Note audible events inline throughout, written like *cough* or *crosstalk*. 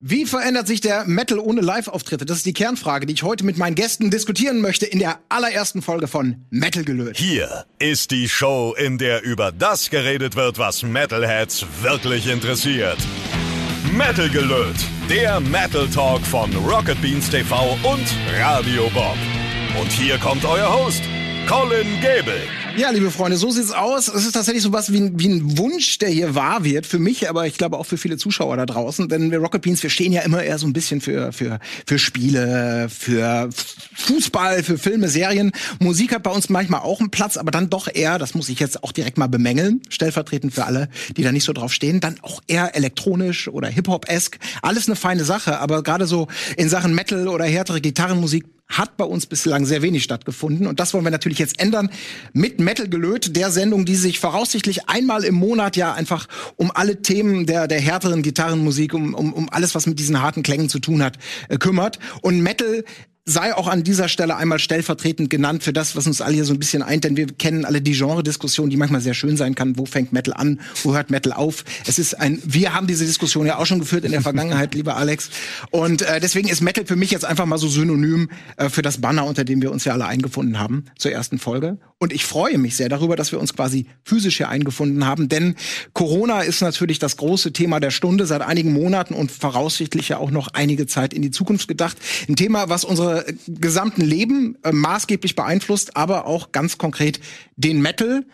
Wie verändert sich der Metal ohne Live-Auftritte? Das ist die Kernfrage, die ich heute mit meinen Gästen diskutieren möchte in der allerersten Folge von Metal gelöst. Hier ist die Show, in der über das geredet wird, was Metalheads wirklich interessiert. Metal gelöst, der Metal Talk von Rocket Beans TV und Radio Bob. Und hier kommt euer Host, Colin Gable. Ja, liebe Freunde, so sieht's aus. Es ist tatsächlich so was wie ein, wie ein Wunsch, der hier wahr wird. Für mich, aber ich glaube auch für viele Zuschauer da draußen. Denn wir Rocket Beans, wir stehen ja immer eher so ein bisschen für, für, für Spiele, für Fußball, für Filme, Serien. Musik hat bei uns manchmal auch einen Platz, aber dann doch eher, das muss ich jetzt auch direkt mal bemängeln, stellvertretend für alle, die da nicht so drauf stehen, dann auch eher elektronisch oder Hip-Hop-esk. Alles eine feine Sache, aber gerade so in Sachen Metal oder härtere Gitarrenmusik hat bei uns bislang sehr wenig stattgefunden. Und das wollen wir natürlich jetzt ändern mit Metal gelöt, der Sendung, die sich voraussichtlich einmal im Monat ja einfach um alle Themen der, der härteren Gitarrenmusik, um, um, um alles, was mit diesen harten Klängen zu tun hat, äh, kümmert. Und Metal sei auch an dieser Stelle einmal stellvertretend genannt für das, was uns alle hier so ein bisschen eint, denn wir kennen alle die Genre-Diskussion, die manchmal sehr schön sein kann. Wo fängt Metal an? Wo hört Metal auf? Es ist ein, wir haben diese Diskussion ja auch schon geführt in der Vergangenheit, *laughs* lieber Alex. Und äh, deswegen ist Metal für mich jetzt einfach mal so synonym äh, für das Banner, unter dem wir uns ja alle eingefunden haben zur ersten Folge. Und ich freue mich sehr darüber, dass wir uns quasi physisch hier eingefunden haben, denn Corona ist natürlich das große Thema der Stunde seit einigen Monaten und voraussichtlich ja auch noch einige Zeit in die Zukunft gedacht. Ein Thema, was unsere gesamten Leben äh, maßgeblich beeinflusst, aber auch ganz konkret den Metal.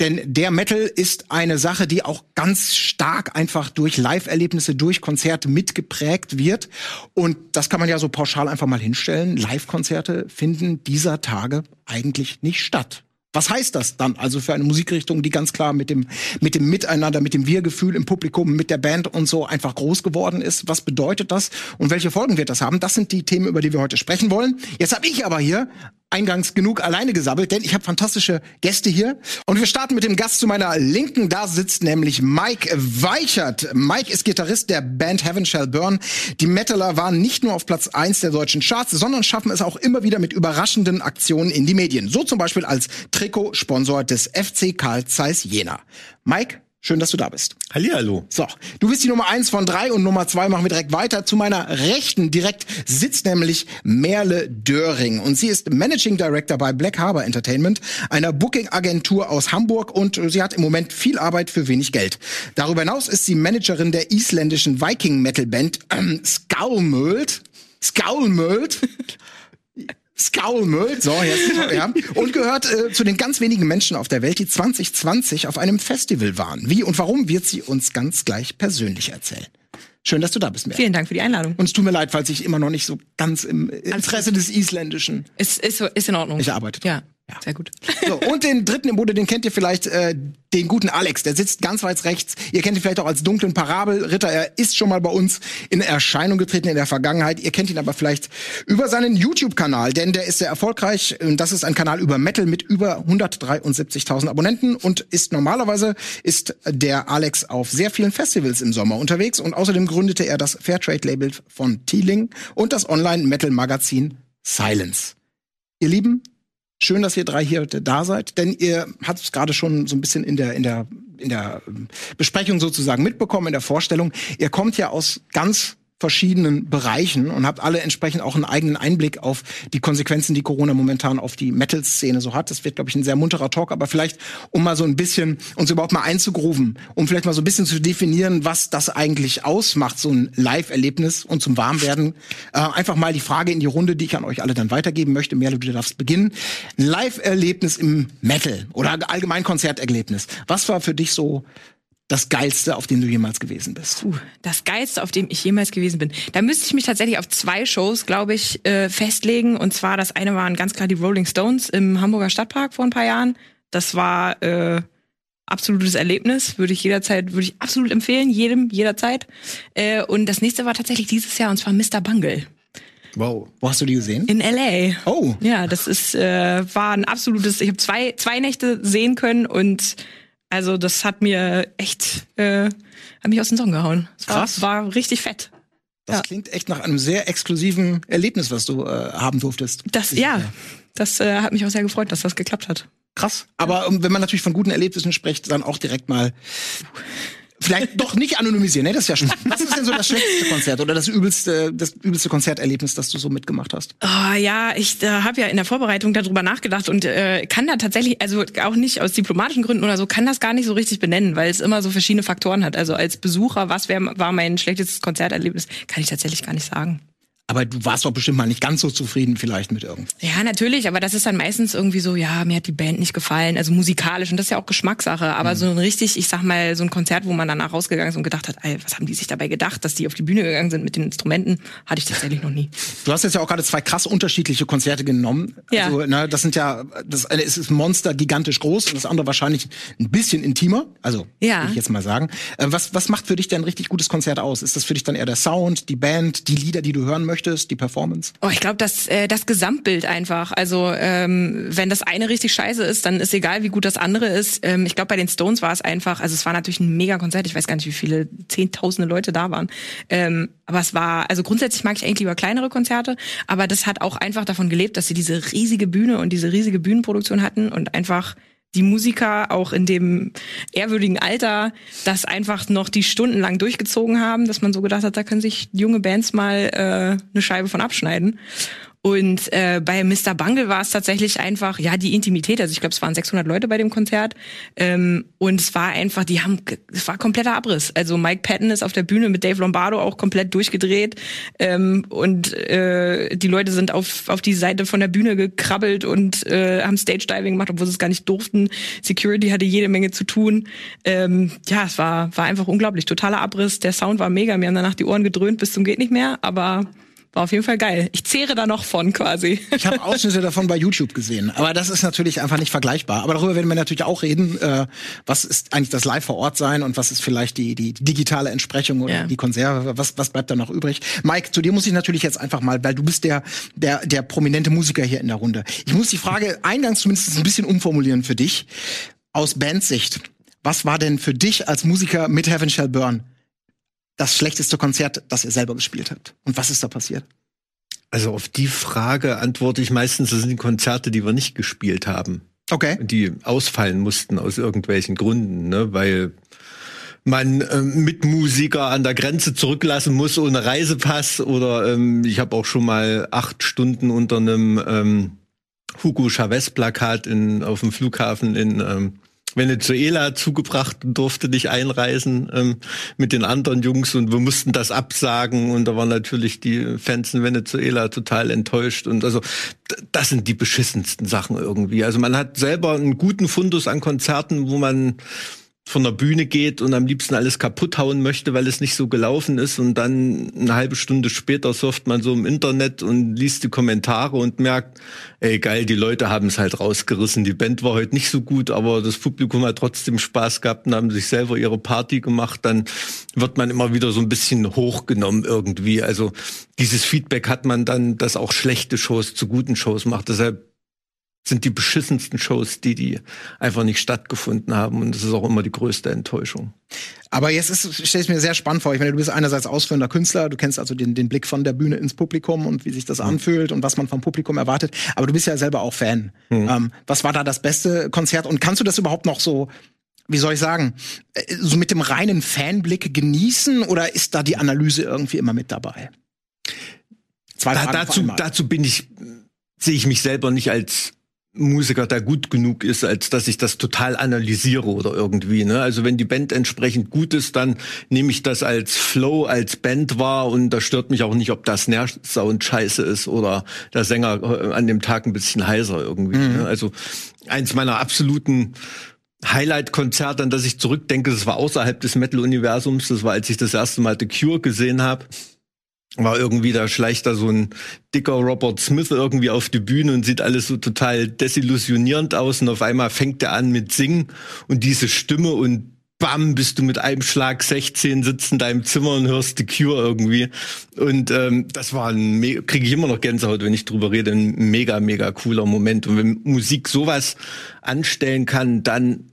Denn der Metal ist eine Sache, die auch ganz stark einfach durch Live-Erlebnisse, durch Konzerte mitgeprägt wird. Und das kann man ja so pauschal einfach mal hinstellen. Live-Konzerte finden dieser Tage eigentlich nicht statt. Was heißt das dann also für eine Musikrichtung, die ganz klar mit dem, mit dem Miteinander, mit dem Wir-Gefühl im Publikum, mit der Band und so einfach groß geworden ist? Was bedeutet das und welche Folgen wird das haben? Das sind die Themen, über die wir heute sprechen wollen. Jetzt habe ich aber hier eingangs genug alleine gesabbelt, denn ich habe fantastische Gäste hier. Und wir starten mit dem Gast zu meiner Linken. Da sitzt nämlich Mike Weichert. Mike ist Gitarrist der Band Heaven Shall Burn. Die Metaler waren nicht nur auf Platz eins der deutschen Charts, sondern schaffen es auch immer wieder mit überraschenden Aktionen in die Medien. So zum Beispiel als Trikotsponsor des FC Karl Zeiss Jena. Mike, Schön, dass du da bist. Hallihallo. So, du bist die Nummer eins von drei und Nummer zwei machen wir direkt weiter. Zu meiner Rechten direkt sitzt nämlich Merle Döring und sie ist Managing Director bei Black Harbor Entertainment, einer Booking-Agentur aus Hamburg und sie hat im Moment viel Arbeit für wenig Geld. Darüber hinaus ist sie Managerin der isländischen Viking-Metal-Band ähm, Skullmöld. Skullmöld. Skaulmüll, so jetzt, *laughs* ja, und gehört äh, zu den ganz wenigen Menschen auf der Welt, die 2020 auf einem Festival waren. Wie und warum wird sie uns ganz gleich persönlich erzählen. Schön, dass du da bist, Mer. Vielen Dank für die Einladung. Und es tut mir leid, falls ich immer noch nicht so ganz im Interesse des Isländischen. Ist, ist, ist in Ordnung. Ich arbeite. Ja. Ja. Sehr gut. So, und den dritten im Bude, den kennt ihr vielleicht, äh, den guten Alex. Der sitzt ganz weit rechts. Ihr kennt ihn vielleicht auch als dunklen Parabelritter. Er ist schon mal bei uns in Erscheinung getreten in der Vergangenheit. Ihr kennt ihn aber vielleicht über seinen YouTube-Kanal, denn der ist sehr erfolgreich. Und das ist ein Kanal über Metal mit über 173.000 Abonnenten und ist normalerweise ist der Alex auf sehr vielen Festivals im Sommer unterwegs und außerdem gründete er das Fairtrade-Label von Teeling und das Online-Metal-Magazin Silence. Ihr Lieben, Schön, dass ihr drei hier da seid, denn ihr habt es gerade schon so ein bisschen in der in der in der Besprechung sozusagen mitbekommen in der Vorstellung. Ihr kommt ja aus ganz verschiedenen Bereichen und habt alle entsprechend auch einen eigenen Einblick auf die Konsequenzen, die Corona momentan auf die Metal-Szene so hat. Das wird, glaube ich, ein sehr munterer Talk, aber vielleicht, um mal so ein bisschen uns überhaupt mal einzugrooven, um vielleicht mal so ein bisschen zu definieren, was das eigentlich ausmacht, so ein Live-Erlebnis und zum Warmwerden. Äh, einfach mal die Frage in die Runde, die ich an euch alle dann weitergeben möchte. Merle, du darfst beginnen. Live-Erlebnis im Metal oder allgemein Konzerterlebnis. Was war für dich so das Geilste, auf dem du jemals gewesen bist? Puh, das Geilste, auf dem ich jemals gewesen bin. Da müsste ich mich tatsächlich auf zwei Shows, glaube ich, äh, festlegen. Und zwar, das eine waren ganz klar die Rolling Stones im Hamburger Stadtpark vor ein paar Jahren. Das war äh, absolutes Erlebnis, würde ich jederzeit, würde ich absolut empfehlen, jedem, jederzeit. Äh, und das nächste war tatsächlich dieses Jahr, und zwar Mr. Bungle. Wow. Wo hast du die gesehen? In LA. Oh. Ja, das ist äh, war ein absolutes. Ich habe zwei zwei Nächte sehen können und also das hat mir echt, äh, hat mich aus den Song gehauen. War, Krass. War richtig fett. Das Ja. klingt echt nach einem sehr exklusiven Erlebnis, was du äh, haben durftest. Das, ja, das äh, hat mich auch sehr gefreut, dass das geklappt hat. Krass. Aber ähm, wenn man natürlich von guten Erlebnissen spricht, dann auch direkt mal Vielleicht doch nicht anonymisieren, ne? Das ist ja spannend. Was ist denn so das schlechteste Konzert oder das übelste, das übelste Konzerterlebnis, das du so mitgemacht hast? Oh, ja, ich äh, habe ja in der Vorbereitung darüber nachgedacht und äh, kann da tatsächlich, also auch nicht aus diplomatischen Gründen oder so, kann das gar nicht so richtig benennen, weil es immer so verschiedene Faktoren hat. Also als Besucher, was wär, war mein schlechtestes Konzerterlebnis, kann ich tatsächlich gar nicht sagen. Aber du warst doch bestimmt mal nicht ganz so zufrieden vielleicht mit irgendwas. Ja, natürlich, aber das ist dann meistens irgendwie so, ja, mir hat die Band nicht gefallen, also musikalisch und das ist ja auch Geschmackssache, aber mhm. so ein richtig, ich sag mal, so ein Konzert, wo man danach rausgegangen ist und gedacht hat, ey, was haben die sich dabei gedacht, dass die auf die Bühne gegangen sind mit den Instrumenten, hatte ich tatsächlich noch nie. Du hast jetzt ja auch gerade zwei krass unterschiedliche Konzerte genommen. Ja. Also, ne, das sind ja, das eine ist Monster gigantisch groß und das andere wahrscheinlich ein bisschen intimer, also ja. würde ich jetzt mal sagen. Äh, was, was macht für dich denn ein richtig gutes Konzert aus? Ist das für dich dann eher der Sound, die Band, die Lieder, die du hören möchtest? Möchtest, die Performance? Oh, ich glaube, das, äh, das Gesamtbild einfach. Also ähm, wenn das eine richtig scheiße ist, dann ist egal, wie gut das andere ist. Ähm, ich glaube, bei den Stones war es einfach, also es war natürlich ein mega Konzert. Ich weiß gar nicht, wie viele zehntausende Leute da waren. Ähm, aber es war, also grundsätzlich mag ich eigentlich lieber kleinere Konzerte, aber das hat auch einfach davon gelebt, dass sie diese riesige Bühne und diese riesige Bühnenproduktion hatten und einfach die Musiker auch in dem ehrwürdigen Alter das einfach noch die stundenlang durchgezogen haben, dass man so gedacht hat, da können sich junge Bands mal äh, eine Scheibe von abschneiden. Und äh, bei Mr. Bungle war es tatsächlich einfach, ja, die Intimität. Also ich glaube, es waren 600 Leute bei dem Konzert. Ähm, und es war einfach, die haben, es war kompletter Abriss. Also Mike Patton ist auf der Bühne mit Dave Lombardo auch komplett durchgedreht. Ähm, und äh, die Leute sind auf, auf die Seite von der Bühne gekrabbelt und äh, haben Stage Diving gemacht, obwohl sie es gar nicht durften. Security hatte jede Menge zu tun. Ähm, ja, es war, war einfach unglaublich. Totaler Abriss. Der Sound war mega. Mir haben danach die Ohren gedröhnt bis zum geht nicht mehr. Aber war auf jeden Fall geil. Ich zehre da noch von quasi. Ich habe Ausschnitte davon bei YouTube gesehen, aber das ist natürlich einfach nicht vergleichbar. Aber darüber werden wir natürlich auch reden. Äh, was ist eigentlich das Live vor Ort sein und was ist vielleicht die, die digitale Entsprechung oder ja. die Konserve? Was, was bleibt da noch übrig? Mike, zu dir muss ich natürlich jetzt einfach mal, weil du bist der, der, der prominente Musiker hier in der Runde. Ich muss die Frage eingangs zumindest ein bisschen umformulieren für dich. Aus Bandsicht. Was war denn für dich als Musiker mit Heaven Shall Burn das schlechteste Konzert, das ihr selber gespielt habt? Und was ist da passiert? Also auf die Frage antworte ich meistens, das sind die Konzerte, die wir nicht gespielt haben. Okay. Die ausfallen mussten aus irgendwelchen Gründen, ne? weil man ähm, Mitmusiker an der Grenze zurücklassen muss ohne Reisepass oder ähm, ich habe auch schon mal acht Stunden unter einem ähm, Hugo Chavez Plakat in, auf dem Flughafen in ähm, Venezuela zugebracht und durfte nicht einreisen ähm, mit den anderen Jungs. Und wir mussten das absagen. Und da waren natürlich die Fans in Venezuela total enttäuscht. Und also das sind die beschissensten Sachen irgendwie. Also man hat selber einen guten Fundus an Konzerten, wo man von der Bühne geht und am liebsten alles kaputt hauen möchte, weil es nicht so gelaufen ist und dann eine halbe Stunde später surft man so im Internet und liest die Kommentare und merkt, ey geil, die Leute haben es halt rausgerissen. Die Band war heute nicht so gut, aber das Publikum hat trotzdem Spaß gehabt und haben sich selber ihre Party gemacht. Dann wird man immer wieder so ein bisschen hochgenommen irgendwie. Also dieses Feedback hat man dann, dass auch schlechte Shows zu guten Shows macht. Deshalb sind die beschissensten Shows, die die einfach nicht stattgefunden haben und das ist auch immer die größte Enttäuschung. Aber jetzt stelle ich mir sehr spannend vor. Ich meine, du bist einerseits ausführender Künstler, du kennst also den, den Blick von der Bühne ins Publikum und wie sich das mhm. anfühlt und was man vom Publikum erwartet. Aber du bist ja selber auch Fan. Mhm. Ähm, was war da das beste Konzert und kannst du das überhaupt noch so wie soll ich sagen, äh, so mit dem reinen Fanblick genießen oder ist da die Analyse irgendwie immer mit dabei? Zwei da, dazu, dazu bin ich, sehe ich mich selber nicht als Musiker da gut genug ist, als dass ich das total analysiere oder irgendwie. Ne? Also wenn die Band entsprechend gut ist, dann nehme ich das als Flow, als Band wahr und da stört mich auch nicht, ob das Snare-Sound scheiße ist oder der Sänger äh, an dem Tag ein bisschen heiser irgendwie. Ne? Mhm. Ne? Also eins meiner absoluten Highlight-Konzerte, an das ich zurückdenke, das war außerhalb des Metal-Universums, das war, als ich das erste Mal The Cure gesehen habe war irgendwie, da schleicht da so ein dicker Robert Smith irgendwie auf die Bühne und sieht alles so total desillusionierend aus und auf einmal fängt er an mit Singen und diese Stimme und bam, bist du mit einem Schlag 16, sitzt in deinem Zimmer und hörst The Cure irgendwie. Und ähm, das war ein, kriege ich immer noch Gänsehaut, wenn ich drüber rede, ein mega, mega cooler Moment. Und wenn Musik sowas anstellen kann, dann,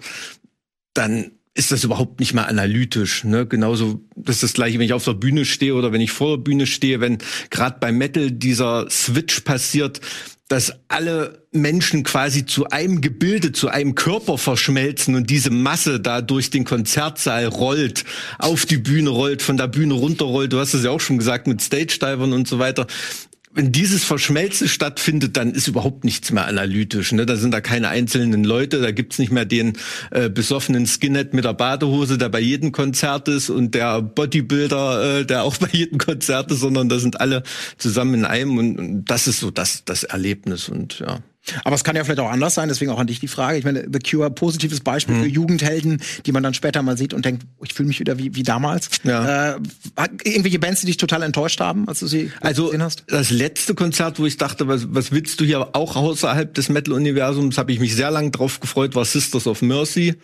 dann ist das überhaupt nicht mehr analytisch. Ne? Genauso das ist das gleiche, wenn ich auf der Bühne stehe oder wenn ich vor der Bühne stehe, wenn gerade beim Metal dieser Switch passiert, dass alle Menschen quasi zu einem Gebilde, zu einem Körper verschmelzen und diese Masse da durch den Konzertsaal rollt, auf die Bühne rollt, von der Bühne runterrollt. Du hast es ja auch schon gesagt mit Stage-Divern und so weiter wenn dieses Verschmelzen stattfindet, dann ist überhaupt nichts mehr analytisch. Ne? Da sind da keine einzelnen Leute, da gibt's nicht mehr den äh, besoffenen Skinhead mit der Badehose, der bei jedem Konzert ist und der Bodybuilder, äh, der auch *laughs* bei jedem Konzert ist, sondern da sind alle zusammen in einem und, und das ist so das, das Erlebnis und ja. Aber es kann ja vielleicht auch anders sein, deswegen auch an dich die Frage. Ich meine, The Cure, positives Beispiel mhm. für Jugendhelden, die man dann später mal sieht und denkt, oh, ich fühle mich wieder wie, wie damals. Ja. Äh, irgendwelche Bands, die dich total enttäuscht haben, als du sie also, gesehen hast? Das letzte Konzert, wo ich dachte, was, was willst du hier auch außerhalb des Metal-Universums, habe ich mich sehr lange drauf gefreut, war Sisters of Mercy.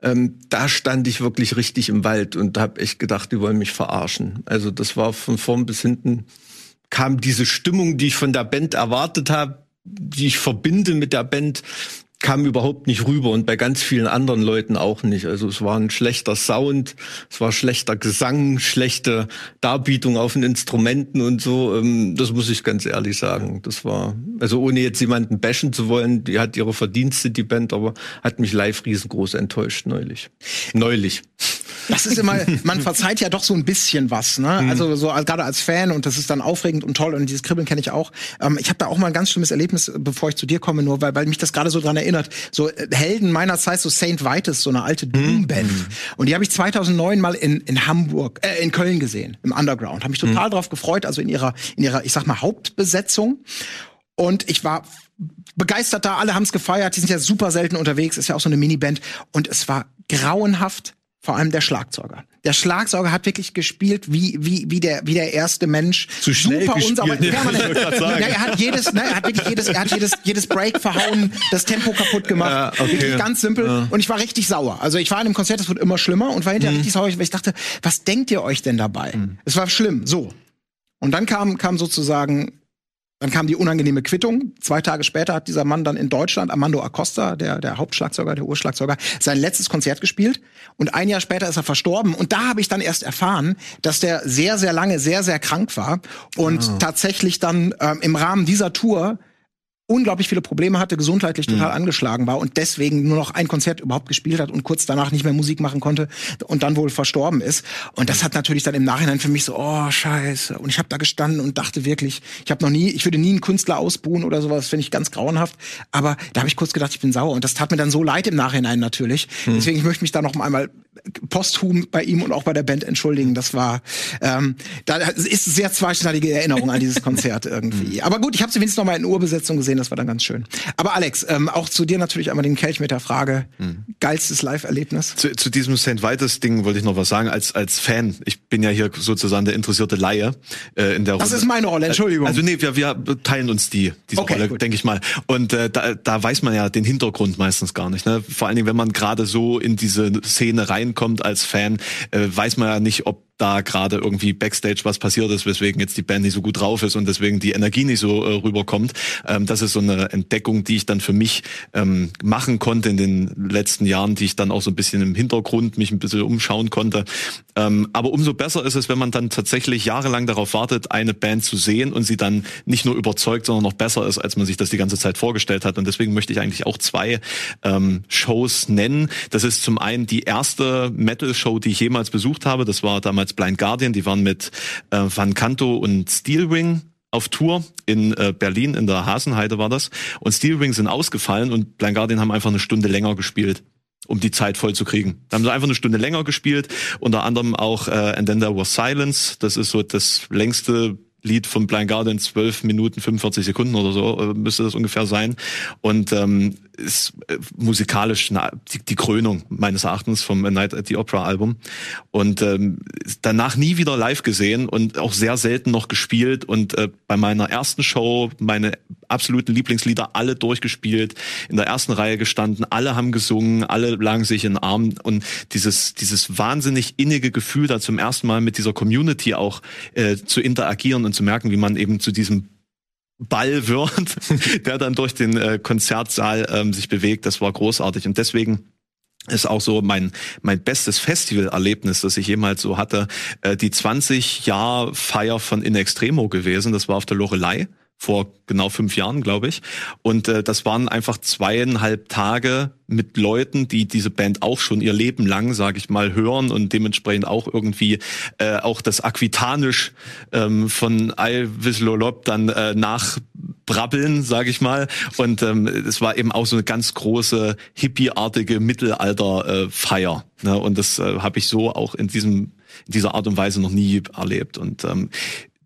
Ähm, da stand ich wirklich richtig im Wald und habe echt gedacht, die wollen mich verarschen. Also das war von vorn bis hinten kam diese Stimmung, die ich von der Band erwartet habe, die ich verbinde mit der Band, kam überhaupt nicht rüber und bei ganz vielen anderen Leuten auch nicht. Also es war ein schlechter Sound, es war schlechter Gesang, schlechte Darbietung auf den Instrumenten und so. Ähm, das muss ich ganz ehrlich sagen. Das war, also ohne jetzt jemanden bashen zu wollen, die hat ihre Verdienste, die Band, aber hat mich live riesengroß enttäuscht neulich. Neulich. Das ist immer, man verzeiht ja doch so ein bisschen was, ne? Mhm. Also so gerade als Fan und das ist dann aufregend und toll und dieses Kribbeln kenne ich auch. Ähm, ich habe da auch mal ein ganz schlimmes Erlebnis, bevor ich zu dir komme, nur weil, weil mich das gerade so dran erinnert. So äh, Helden meiner Zeit, so Saint Vitus, so eine alte mhm. Doom-Band. Mhm. Und die habe ich 2009 mal in, in Hamburg, äh, in Köln gesehen, im Underground. Habe mich total mhm. drauf gefreut, also in ihrer, in ihrer, ich sag mal, Hauptbesetzung. Und ich war begeistert da, alle haben es gefeiert, die sind ja super selten unterwegs, ist ja auch so eine Miniband. Und es war grauenhaft vor allem der Schlagzeuger. Der Schlagzeuger hat wirklich gespielt wie wie wie der wie der erste Mensch. Zu schnell Super gespielt. Unsauber. *laughs* Ja, er hat jedes, ne, er hat wirklich jedes, er hat jedes jedes Break verhauen, das Tempo kaputt gemacht. Ja, okay. Wirklich ganz simpel. Ja. Und ich war richtig sauer. Also ich war in einem Konzert, das wird immer schlimmer und war hinterher mhm. richtig sauer, weil ich dachte, was denkt ihr euch denn dabei? Mhm. Es war schlimm. So. Und dann kam kam sozusagen dann kam die unangenehme Quittung. Zwei Tage später hat dieser Mann dann in Deutschland, Armando Acosta, der, der Hauptschlagzeuger, der Urschlagzeuger, sein letztes Konzert gespielt. Und ein Jahr später ist er verstorben. Und da habe ich dann erst erfahren, dass der sehr, sehr lange sehr, sehr krank war und oh. tatsächlich dann ähm, im Rahmen dieser Tour unglaublich viele Probleme hatte, gesundheitlich total mhm. angeschlagen war und deswegen nur noch ein Konzert überhaupt gespielt hat und kurz danach nicht mehr Musik machen konnte und dann wohl verstorben ist. Und das hat natürlich dann im Nachhinein für mich so, oh scheiße. Und ich habe da gestanden und dachte wirklich, ich habe noch nie, ich würde nie einen Künstler ausbuhen oder sowas, finde ich ganz grauenhaft. Aber da habe ich kurz gedacht, ich bin sauer. Und das tat mir dann so leid im Nachhinein natürlich. Mhm. Deswegen ich möchte mich da noch einmal posthum bei ihm und auch bei der Band entschuldigen. Das war, ähm, da ist sehr zweischneidige Erinnerung an dieses Konzert *laughs* irgendwie. Aber gut, ich habe sie wenigstens noch mal in Urbesetzung gesehen, das war dann ganz schön. Aber Alex, ähm, auch zu dir natürlich einmal den Kelch mit der Frage, mhm. geilstes Live-Erlebnis? Zu, zu diesem St. Vitus-Ding wollte ich noch was sagen, als, als Fan. Ich bin ja hier sozusagen der interessierte Laie äh, in der Rolle. Das ist meine Rolle, Entschuldigung. Also nee, wir, wir teilen uns die, diese okay, Rolle, denke ich mal. Und äh, da, da weiß man ja den Hintergrund meistens gar nicht. Ne? Vor allen Dingen, wenn man gerade so in diese Szene reinkommt als Fan, äh, weiß man ja nicht, ob da gerade irgendwie Backstage was passiert ist, weswegen jetzt die Band nicht so gut drauf ist und deswegen die Energie nicht so äh, rüberkommt. Ähm, das ist so eine Entdeckung, die ich dann für mich ähm, machen konnte in den letzten Jahren, die ich dann auch so ein bisschen im Hintergrund mich ein bisschen umschauen konnte. Ähm, aber umso besser ist es, wenn man dann tatsächlich jahrelang darauf wartet, eine Band zu sehen und sie dann nicht nur überzeugt, sondern noch besser ist, als man sich das die ganze Zeit vorgestellt hat. Und deswegen möchte ich eigentlich auch zwei ähm, Shows nennen. Das ist zum einen die erste Metal-Show, die ich jemals besucht habe. Das war damals damals Blind Guardian, die waren mit äh, Van Canto und Steelwing auf Tour in äh, Berlin, in der Hasenheide war das. Und Steelwing sind ausgefallen und Blind Guardian haben einfach eine Stunde länger gespielt um die Zeit voll zu kriegen. Da haben sie einfach eine Stunde länger gespielt, unter anderem auch äh, And Then There Was Silence, das ist so das längste Lied von Blind Guardian, 12 Minuten, 45 Sekunden oder so, äh, müsste das ungefähr sein. Und ähm, ist äh, musikalisch na, die, die Krönung meines Erachtens vom A Night at the Opera Album. Und ähm, danach nie wieder live gesehen und auch sehr selten noch gespielt. Und äh, bei meiner ersten Show meine absoluten Lieblingslieder alle durchgespielt, in der ersten Reihe gestanden, alle haben gesungen, alle lagen sich in den Armen und dieses, dieses wahnsinnig innige Gefühl, da zum ersten Mal mit dieser Community auch äh, zu interagieren und zu merken, wie man eben zu diesem Ball wird, *laughs* der dann durch den äh, Konzertsaal ähm, sich bewegt. Das war großartig und deswegen ist auch so mein mein bestes Festivalerlebnis, das ich jemals so hatte, äh, die 20 Jahr Feier von In Extremo gewesen. Das war auf der Lorelei vor genau fünf Jahren, glaube ich. Und äh, das waren einfach zweieinhalb Tage mit Leuten, die diese Band auch schon ihr Leben lang, sage ich mal, hören und dementsprechend auch irgendwie äh, auch das Aquitanisch ähm, von Alvislolop dann äh, nachbrabbeln, sage ich mal. Und ähm, es war eben auch so eine ganz große hippieartige Mittelalter-Feier. Äh, ne? Und das äh, habe ich so auch in diesem in dieser Art und Weise noch nie erlebt. Und ähm,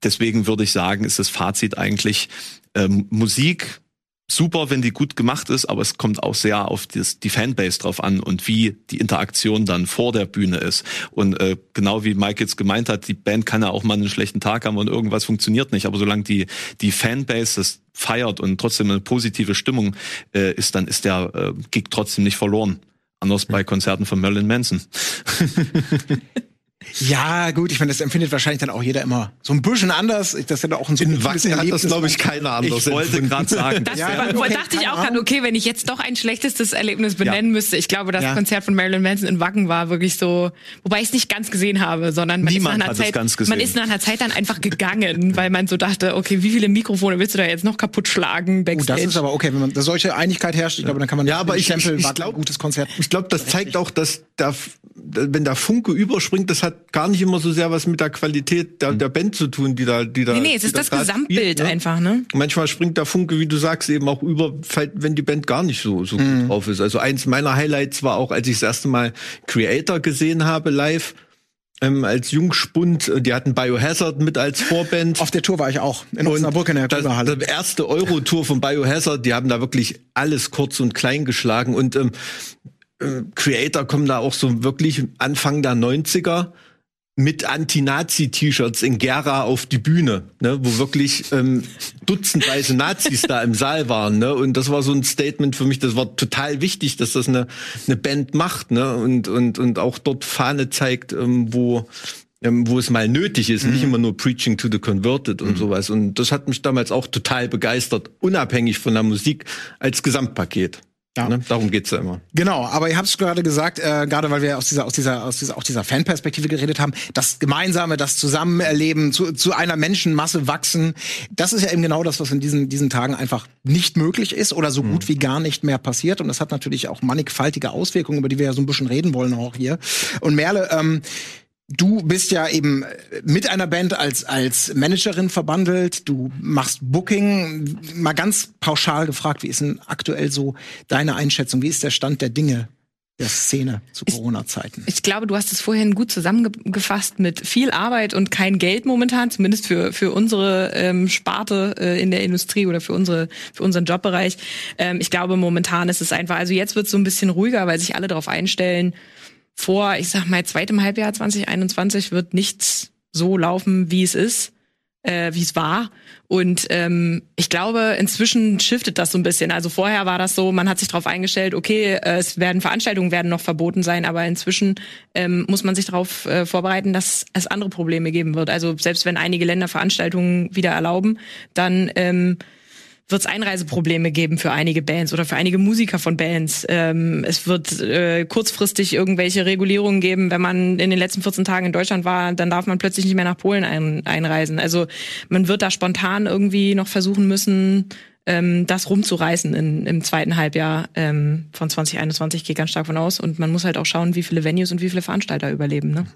deswegen würde ich sagen, ist das Fazit eigentlich ähm, Musik super, wenn die gut gemacht ist, aber es kommt auch sehr auf das, die Fanbase drauf an und wie die Interaktion dann vor der Bühne ist. Und äh, genau wie Mike jetzt gemeint hat, die Band kann ja auch mal einen schlechten Tag haben und irgendwas funktioniert nicht. Aber solange die, die Fanbase das feiert und trotzdem eine positive Stimmung äh, ist, dann ist der äh, Gig trotzdem nicht verloren. Anders bei Konzerten von Marilyn Manson. *laughs* Ja, gut, ich meine, das empfindet wahrscheinlich dann auch jeder immer so ein bisschen anders. Das ist ja auch ein so In Wacken hat das, glaube ich, keiner anders. Ich wollte gerade sagen. Das *laughs* ja, okay, dachte ich auch gerade, okay, wenn ich jetzt doch ein schlechtestes Erlebnis benennen ja. müsste. Ich glaube, das ja. Konzert von Marilyn Manson in Wacken war wirklich so, wobei ich es nicht ganz gesehen habe, sondern man Niemand ist, nach einer Zeit, ganz man ist nach einer Zeit dann einfach gegangen, *laughs* weil man so dachte, okay, wie viele Mikrofone willst du da jetzt noch kaputt schlagen? Backstage? Oh, das ist aber okay, wenn man da solche Einigkeit herrscht, ich glaube, dann kann man ja, aber ich, Stempel, ich, ich glaube, gutes Konzert. Ich glaube, das zeigt auch, dass da, wenn der Funke überspringt, das hat gar nicht immer so sehr was mit der Qualität der, der Band zu tun, die da, die da. Nee, nee, es ist das Gesamtbild spielt, ne? einfach, ne? Manchmal springt der Funke, wie du sagst, eben auch über, wenn die Band gar nicht so, so mhm. gut drauf ist. Also eins meiner Highlights war auch, als ich das erste Mal Creator gesehen habe live. Ähm, als Jungspund, äh, die hatten Biohazard mit als Vorband. Auf der Tour war ich auch, in Osnabrück in der das, das erste Euro-Tour von Biohazard, die haben da wirklich alles kurz und klein geschlagen und ähm, äh, Creator kommen da auch so wirklich Anfang der 90er mit Anti-Nazi-T-Shirts in Gera auf die Bühne, ne, wo wirklich ähm, dutzendweise Nazis da im Saal waren. Ne, und das war so ein Statement für mich, das war total wichtig, dass das eine, eine Band macht ne, und, und, und auch dort Fahne zeigt, ähm, wo, ähm, wo es mal nötig ist, mhm. nicht immer nur Preaching to the Converted und mhm. sowas. Und das hat mich damals auch total begeistert, unabhängig von der Musik als Gesamtpaket. Ja. Ne? Darum geht's ja immer. Genau, aber ihr habt es gerade gesagt, äh, gerade weil wir aus dieser, aus dieser, aus dieser, auch dieser Fanperspektive geredet haben, das Gemeinsame, das Zusammenerleben, zu, zu einer Menschenmasse wachsen, das ist ja eben genau das, was in diesen, diesen Tagen einfach nicht möglich ist oder so mhm. gut wie gar nicht mehr passiert. Und das hat natürlich auch mannigfaltige Auswirkungen, über die wir ja so ein bisschen reden wollen auch hier. Und Merle, ähm, Du bist ja eben mit einer Band als, als Managerin verbandelt. Du machst Booking. Mal ganz pauschal gefragt, wie ist denn aktuell so deine Einschätzung? Wie ist der Stand der Dinge der Szene zu Corona-Zeiten? Ich, ich, glaube, du hast es vorhin gut zusammengefasst mit viel Arbeit und kein Geld momentan, zumindest für, für unsere ähm, Sparte äh, in der Industrie oder für, unsere, für unseren Jobbereich. Ähm, ich glaube, momentan ist es einfach, also jetzt wird es so ein bisschen ruhiger, weil sich alle darauf einstellen, vor, ich sag mal, zweitem Halbjahr 2021 wird nichts so laufen, wie es ist, äh, wie es war. Und ähm, ich glaube, inzwischen shiftet das so ein bisschen. Also vorher war das so, man hat sich darauf eingestellt, okay, äh, es werden Veranstaltungen werden noch verboten sein, aber inzwischen ähm, muss man sich darauf äh, vorbereiten, dass es andere Probleme geben wird. Also selbst wenn einige Länder Veranstaltungen wieder erlauben, dann ähm, wird es Einreiseprobleme geben für einige Bands oder für einige Musiker von Bands. Ähm, es wird äh, kurzfristig irgendwelche Regulierungen geben. Wenn man in den letzten 14 Tagen in Deutschland war, dann darf man plötzlich nicht mehr nach Polen ein, einreisen. Also man wird da spontan irgendwie noch versuchen müssen, ähm, das rumzureißen in, im zweiten Halbjahr ähm, von 2021 geht ganz stark von aus. Und man muss halt auch schauen, wie viele Venues und wie viele Veranstalter überleben. Ne?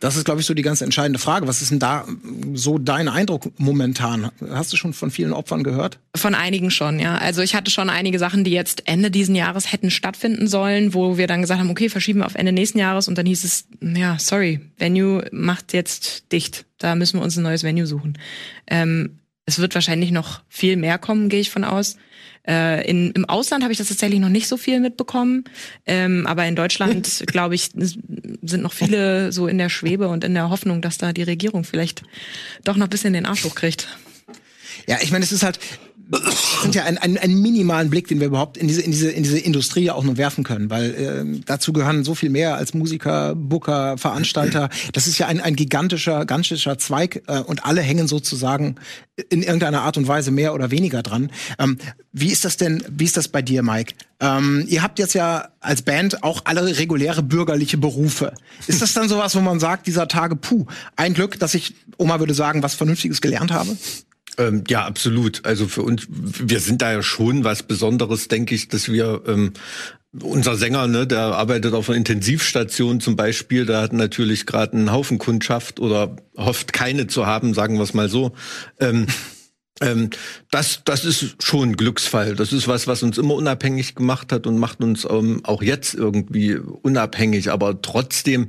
Das ist, glaube ich, so die ganz entscheidende Frage. Was ist denn da so dein Eindruck momentan? Hast du schon von vielen Opfern gehört? Von einigen schon, ja. Also ich hatte schon einige Sachen, die jetzt Ende diesen Jahres hätten stattfinden sollen, wo wir dann gesagt haben, okay, verschieben wir auf Ende nächsten Jahres. Und dann hieß es, ja, sorry, Venue macht jetzt dicht. Da müssen wir uns ein neues Venue suchen. Ähm, es wird wahrscheinlich noch viel mehr kommen, gehe ich von aus. Äh, in, Im Ausland habe ich das tatsächlich noch nicht so viel mitbekommen, ähm, aber in Deutschland, *laughs* glaube ich, sind noch viele so in der Schwebe und in der Hoffnung, dass da die Regierung vielleicht doch noch ein bisschen den Arsch hochkriegt. Ja, ich meine, es ist halt, sind ja ein, ein, einen minimalen Blick, den wir überhaupt in diese, in diese, in diese Industrie auch nur werfen können, weil äh, dazu gehören so viel mehr als Musiker, Booker, Veranstalter. Das ist ja ein, ein gigantischer, gigantischer Zweig äh, und alle hängen sozusagen in irgendeiner Art und Weise mehr oder weniger dran. Ähm, wie ist das denn, wie ist das bei dir, Mike? Ähm, ihr habt jetzt ja als Band auch alle reguläre bürgerliche Berufe. Ist das dann sowas, wo man sagt, dieser Tage, puh, ein Glück, dass ich, Oma würde sagen, was Vernünftiges gelernt habe? Ähm, ja, absolut. Also für uns, wir sind da ja schon was Besonderes, denke ich, dass wir ähm, unser Sänger, ne, der arbeitet auf einer Intensivstation zum Beispiel, der hat natürlich gerade einen Haufen Kundschaft oder hofft keine zu haben, sagen wir es mal so. Ähm, ähm, das, das ist schon ein Glücksfall. Das ist was, was uns immer unabhängig gemacht hat und macht uns ähm, auch jetzt irgendwie unabhängig. Aber trotzdem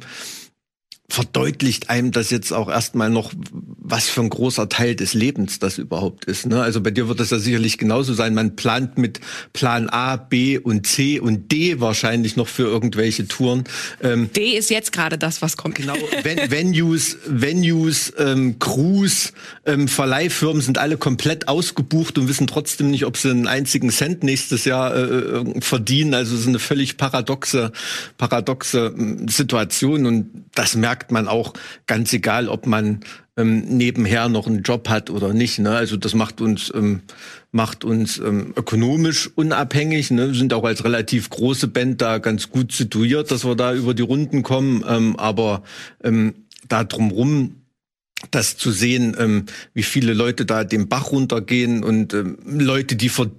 verdeutlicht einem das jetzt auch erstmal noch, was für ein großer Teil des Lebens das überhaupt ist. Ne? Also bei dir wird das ja sicherlich genauso sein. Man plant mit Plan A, B und C und D wahrscheinlich noch für irgendwelche Touren. Ähm, D ist jetzt gerade das, was kommt. Genau. Ven Venues, Venues, ähm, Crews, ähm, Verleihfirmen sind alle komplett ausgebucht und wissen trotzdem nicht, ob sie einen einzigen Cent nächstes Jahr äh, äh verdienen. Also es ist eine völlig paradoxe, paradoxe ähm, Situation und das merkt merkt man auch ganz egal, ob man ähm, nebenher noch einen Job hat oder nicht. Ne? Also das macht uns ähm, macht uns ähm, ökonomisch unabhängig. Ne? Wir sind auch als relativ große Band da ganz gut situiert, dass wir da über die Runden kommen. Ähm, aber ähm, da drumrum das zu sehen, ähm, wie viele Leute da den Bach runtergehen und ähm, Leute, die ver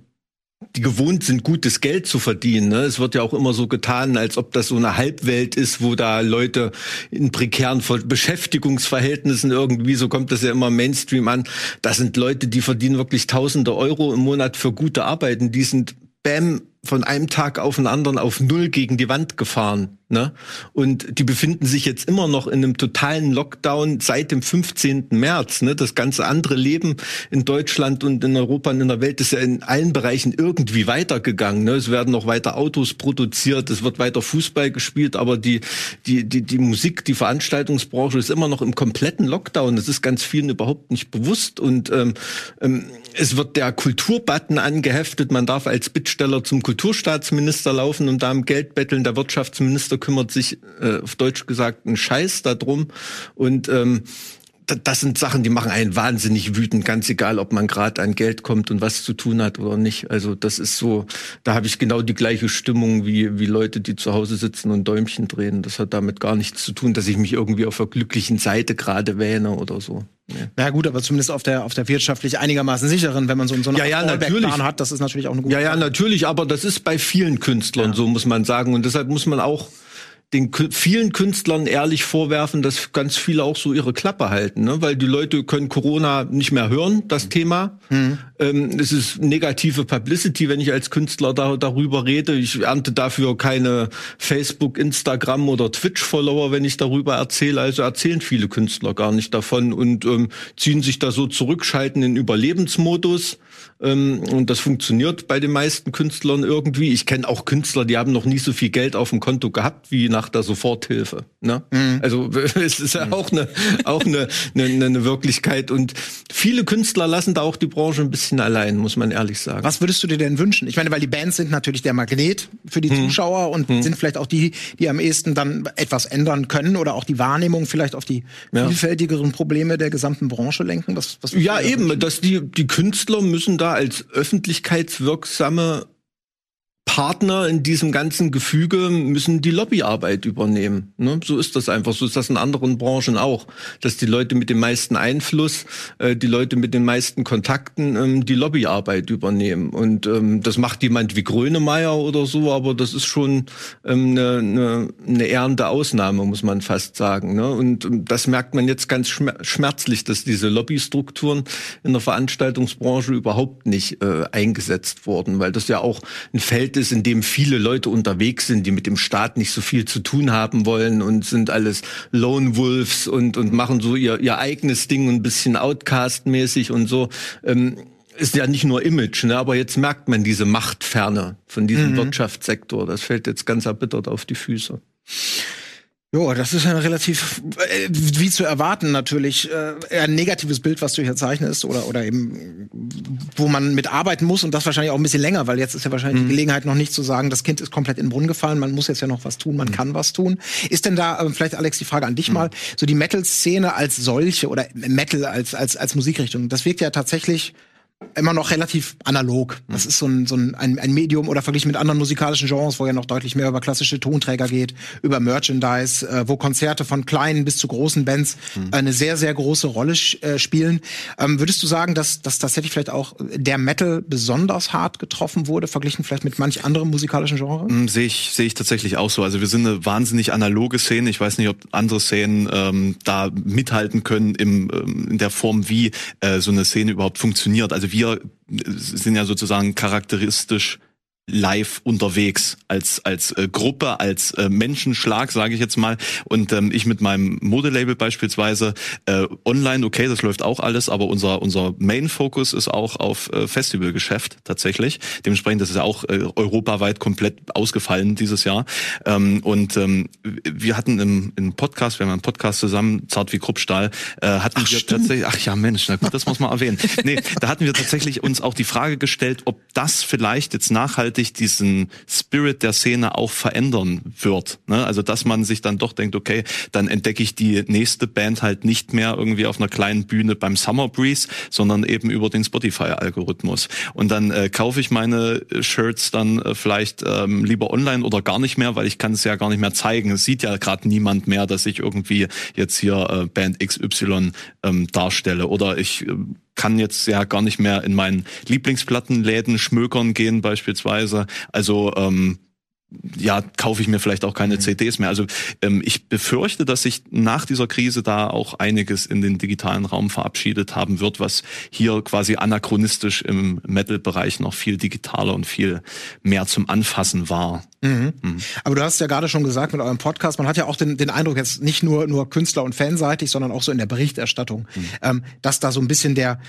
die gewohnt sind, gutes Geld zu verdienen. Ne? Es wird ja auch immer so getan, als ob das so eine Halbwelt ist, wo da Leute in prekären Beschäftigungsverhältnissen irgendwie, so kommt das ja immer Mainstream an. Das sind Leute, die verdienen wirklich tausende Euro im Monat für gute Arbeiten. Die sind bam von einem Tag auf den anderen auf null gegen die Wand gefahren. Ne? Und die befinden sich jetzt immer noch in einem totalen Lockdown seit dem 15. März. Ne? Das ganze andere Leben in Deutschland und in Europa und in der Welt ist ja in allen Bereichen irgendwie weitergegangen. Ne? Es werden noch weiter Autos produziert, es wird weiter Fußball gespielt, aber die, die, die, die Musik, die Veranstaltungsbranche ist immer noch im kompletten Lockdown. Das ist ganz vielen überhaupt nicht bewusst. Und ähm, ähm, es wird der Kulturbutton angeheftet. Man darf als Bittsteller zum Kulturstaatsminister laufen und da im Geld betteln. Der Wirtschaftsminister kümmert sich äh, auf Deutsch gesagt einen Scheiß darum. Und ähm, das sind Sachen, die machen einen wahnsinnig wütend, ganz egal, ob man gerade an Geld kommt und was zu tun hat oder nicht. Also das ist so, da habe ich genau die gleiche Stimmung wie, wie Leute, die zu Hause sitzen und Däumchen drehen. Das hat damit gar nichts zu tun, dass ich mich irgendwie auf der glücklichen Seite gerade wähne oder so. Ja. ja gut, aber zumindest auf der auf der wirtschaftlich einigermaßen sicheren, wenn man so, so einen ja, ja, natürlich. hat, das ist natürlich auch eine gute Ja, ja, natürlich, aber das ist bei vielen Künstlern ja. so, muss man sagen. Und deshalb muss man auch den vielen Künstlern ehrlich vorwerfen, dass ganz viele auch so ihre Klappe halten, ne? weil die Leute können Corona nicht mehr hören, das Thema. Mhm. Ähm, es ist negative Publicity, wenn ich als Künstler da, darüber rede. Ich ernte dafür keine Facebook, Instagram oder Twitch-Follower, wenn ich darüber erzähle. Also erzählen viele Künstler gar nicht davon und ähm, ziehen sich da so zurück, schalten in Überlebensmodus. Ähm, und das funktioniert bei den meisten Künstlern irgendwie. Ich kenne auch Künstler, die haben noch nie so viel Geld auf dem Konto gehabt wie nach der Soforthilfe. Ne? Mhm. Also *laughs* es ist ja auch eine auch eine, eine, eine Wirklichkeit. Und viele Künstler lassen da auch die Branche ein bisschen allein, muss man ehrlich sagen. Was würdest du dir denn wünschen? Ich meine, weil die Bands sind natürlich der Magnet für die mhm. Zuschauer und mhm. sind vielleicht auch die, die am ehesten dann etwas ändern können oder auch die Wahrnehmung vielleicht auf die ja. vielfältigeren Probleme der gesamten Branche lenken. Was, was ja, eben, dass die, die Künstler müssen da als öffentlichkeitswirksame Partner in diesem ganzen Gefüge müssen die Lobbyarbeit übernehmen. Ne? So ist das einfach. So ist das in anderen Branchen auch, dass die Leute mit dem meisten Einfluss, äh, die Leute mit den meisten Kontakten ähm, die Lobbyarbeit übernehmen. Und ähm, das macht jemand wie Grönemeyer oder so, aber das ist schon ähm, eine, eine, eine ehrende Ausnahme, muss man fast sagen. Ne? Und ähm, das merkt man jetzt ganz schmerzlich, dass diese Lobbystrukturen in der Veranstaltungsbranche überhaupt nicht äh, eingesetzt wurden, weil das ja auch ein Feld Feld ist, in dem viele Leute unterwegs sind, die mit dem Staat nicht so viel zu tun haben wollen und sind alles Lone Wolves und, und machen so ihr, ihr eigenes Ding und ein bisschen Outcast-mäßig und so. Ähm, ist ja nicht nur Image, ne? aber jetzt merkt man diese Machtferne von diesem mhm. Wirtschaftssektor. Das fällt jetzt ganz erbittert auf die Füße. Jo, das ist ein relativ, äh, wie zu erwarten natürlich, äh, ein negatives Bild, was du hier zeichnest oder, oder eben, wo man mit arbeiten muss und das wahrscheinlich auch ein bisschen länger, weil jetzt ist ja wahrscheinlich mhm. die Gelegenheit noch nicht zu sagen, das Kind ist komplett in den Brunnen gefallen, man muss jetzt ja noch was tun, man mhm. kann was tun. Ist denn da, äh, vielleicht Alex, die Frage an dich mhm. mal, so die Metal-Szene als solche oder Metal als, als, als Musikrichtung, das wirkt ja tatsächlich immer noch relativ analog. Das ist so ein, so ein, ein, Medium oder verglichen mit anderen musikalischen Genres, wo ja noch deutlich mehr über klassische Tonträger geht, über Merchandise, äh, wo Konzerte von kleinen bis zu großen Bands mhm. eine sehr, sehr große Rolle äh, spielen. Ähm, würdest du sagen, dass, dass tatsächlich vielleicht auch der Metal besonders hart getroffen wurde, verglichen vielleicht mit manch anderem musikalischen Genre? Mhm, Sehe ich, sehe ich tatsächlich auch so. Also wir sind eine wahnsinnig analoge Szene. Ich weiß nicht, ob andere Szenen ähm, da mithalten können im, ähm, in der Form, wie äh, so eine Szene überhaupt funktioniert. Also wir sind ja sozusagen charakteristisch live unterwegs als als äh, Gruppe als äh, Menschenschlag sage ich jetzt mal. Und ähm, ich mit meinem Modelabel beispielsweise äh, online okay das läuft auch alles aber unser unser Main Focus ist auch auf äh, Festivalgeschäft tatsächlich. Dementsprechend das ist ja auch äh, europaweit komplett ausgefallen dieses Jahr. Ähm, und ähm, wir hatten im, im Podcast wir haben einen Podcast zusammen zart wie Kruppstahl äh, hatten ach, wir stimmt. tatsächlich ach ja Mensch na gut das muss man erwähnen. Nee da hatten wir tatsächlich uns auch die Frage gestellt ob das vielleicht jetzt nachhaltig nachhaltig diesen Spirit der Szene auch verändern wird. Ne? Also dass man sich dann doch denkt, okay, dann entdecke ich die nächste Band halt nicht mehr irgendwie auf einer kleinen Bühne beim Summer Breeze, sondern eben über den Spotify-Algorithmus. Und dann äh, kaufe ich meine Shirts dann äh, vielleicht ähm, lieber online oder gar nicht mehr, weil ich kann es ja gar nicht mehr zeigen. Es sieht ja gerade niemand mehr, dass ich irgendwie jetzt hier äh, Band XY ähm, darstelle. Oder ich äh, kann jetzt ja gar nicht mehr in meinen Lieblingsplattenläden schmökern gehen beispielsweise. Also ähm, ja, kaufe ich mir vielleicht auch keine mhm. CDs mehr. Also ähm, ich befürchte, dass sich nach dieser Krise da auch einiges in den digitalen Raum verabschiedet haben wird, was hier quasi anachronistisch im Metal-Bereich noch viel digitaler und viel mehr zum Anfassen war. Mhm. Mhm. Aber du hast ja gerade schon gesagt mit eurem Podcast, man hat ja auch den, den Eindruck jetzt nicht nur nur Künstler und fanseitig, sondern auch so in der Berichterstattung, mhm. ähm, dass da so ein bisschen der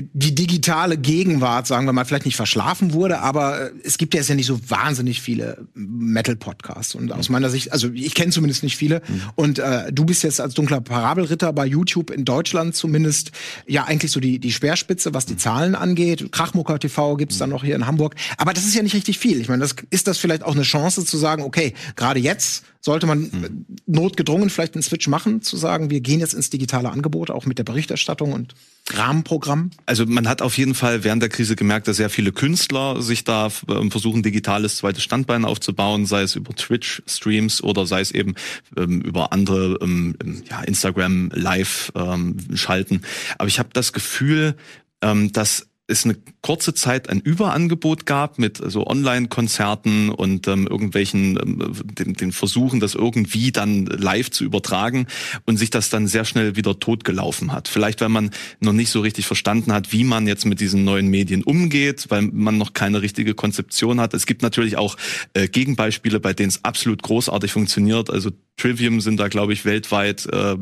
die digitale Gegenwart, sagen wir mal, vielleicht nicht verschlafen wurde, aber äh, es gibt ja jetzt ja nicht so wahnsinnig viele Metal-Podcasts. Und aus meiner Sicht, also ich kenne zumindest nicht viele. Mhm. Und äh, du bist jetzt als dunkler Parabelritter bei YouTube in Deutschland zumindest ja eigentlich so die, die Speerspitze, was die mhm. Zahlen angeht. Krachmucker TV gibt's mhm. dann noch hier in Hamburg. Aber das ist ja nicht richtig viel. Ich meine, das ist das vielleicht auch eine Chance zu sagen, okay, gerade jetzt sollte man mhm. notgedrungen vielleicht einen Switch machen, zu sagen, wir gehen jetzt ins digitale Angebot, auch mit der Berichterstattung und Rahmenprogramm? Also man hat auf jeden Fall während der Krise gemerkt, dass sehr viele Künstler sich da ähm, versuchen, digitales zweites Standbein aufzubauen, sei es über Twitch-Streams oder sei es eben ähm, über andere ähm, ja, Instagram Live ähm, schalten. Aber ich habe das Gefühl, ähm, dass es eine kurze Zeit ein Überangebot gab mit so Online-Konzerten und ähm, irgendwelchen ähm, den, den Versuchen, das irgendwie dann live zu übertragen und sich das dann sehr schnell wieder totgelaufen hat. Vielleicht, weil man noch nicht so richtig verstanden hat, wie man jetzt mit diesen neuen Medien umgeht, weil man noch keine richtige Konzeption hat. Es gibt natürlich auch äh, Gegenbeispiele, bei denen es absolut großartig funktioniert. Also Trivium sind da, glaube ich, weltweit äh,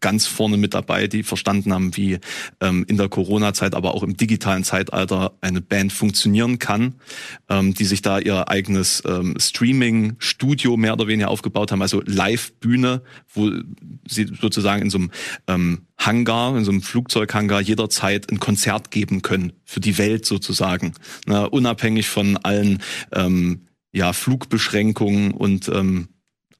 ganz vorne mit dabei, die verstanden haben, wie ähm, in der Corona-Zeit, aber auch im digitalen Zeitalter eine Band funktionieren kann, ähm, die sich da ihr eigenes ähm, Streaming-Studio mehr oder weniger aufgebaut haben, also Live-Bühne, wo sie sozusagen in so einem ähm, Hangar, in so einem Flugzeughangar jederzeit ein Konzert geben können für die Welt sozusagen, ne, unabhängig von allen ähm, ja Flugbeschränkungen und ähm,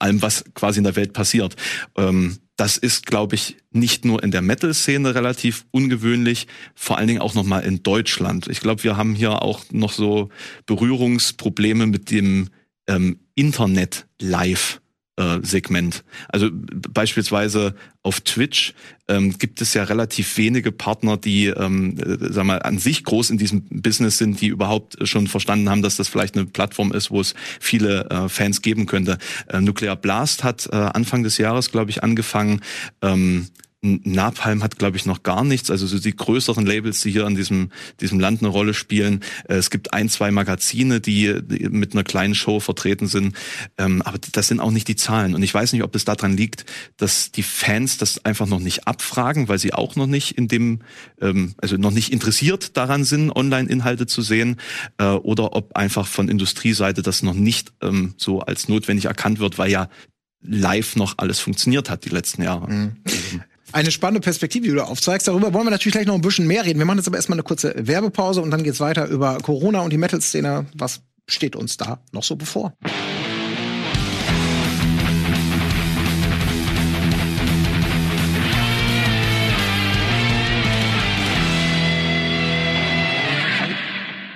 allem, was quasi in der Welt passiert. Ähm, das ist, glaube ich, nicht nur in der Metal-Szene relativ ungewöhnlich, vor allen Dingen auch nochmal in Deutschland. Ich glaube, wir haben hier auch noch so Berührungsprobleme mit dem ähm, Internet live äh, Segment. Also beispielsweise auf Twitch ähm, gibt es ja relativ wenige Partner, die ähm, äh, sag mal, an sich groß in diesem Business sind, die überhaupt schon verstanden haben, dass das vielleicht eine Plattform ist, wo es viele äh, Fans geben könnte. Äh, Nuclear Blast hat äh, Anfang des Jahres, glaube ich, angefangen, ähm, Napalm hat, glaube ich, noch gar nichts. Also so die größeren Labels, die hier in diesem, diesem Land eine Rolle spielen. Äh, es gibt ein, zwei Magazine, die, die mit einer kleinen Show vertreten sind. Ähm, aber das sind auch nicht die Zahlen. Und ich weiß nicht, ob es daran liegt, dass die Fans das einfach noch nicht abfragen, weil sie auch noch nicht in dem, ähm, also noch nicht interessiert daran sind, Online-Inhalte zu sehen. Äh, oder ob einfach von Industrieseite das noch nicht ähm, so als notwendig erkannt wird, weil ja live noch alles funktioniert hat die letzten Jahre. Mhm eine spannende Perspektive, die du aufzeigst. Darüber wollen wir natürlich gleich noch ein bisschen mehr reden. Wir machen jetzt aber erstmal eine kurze Werbepause und dann geht's weiter über Corona und die Metal-Szene. Was steht uns da noch so bevor?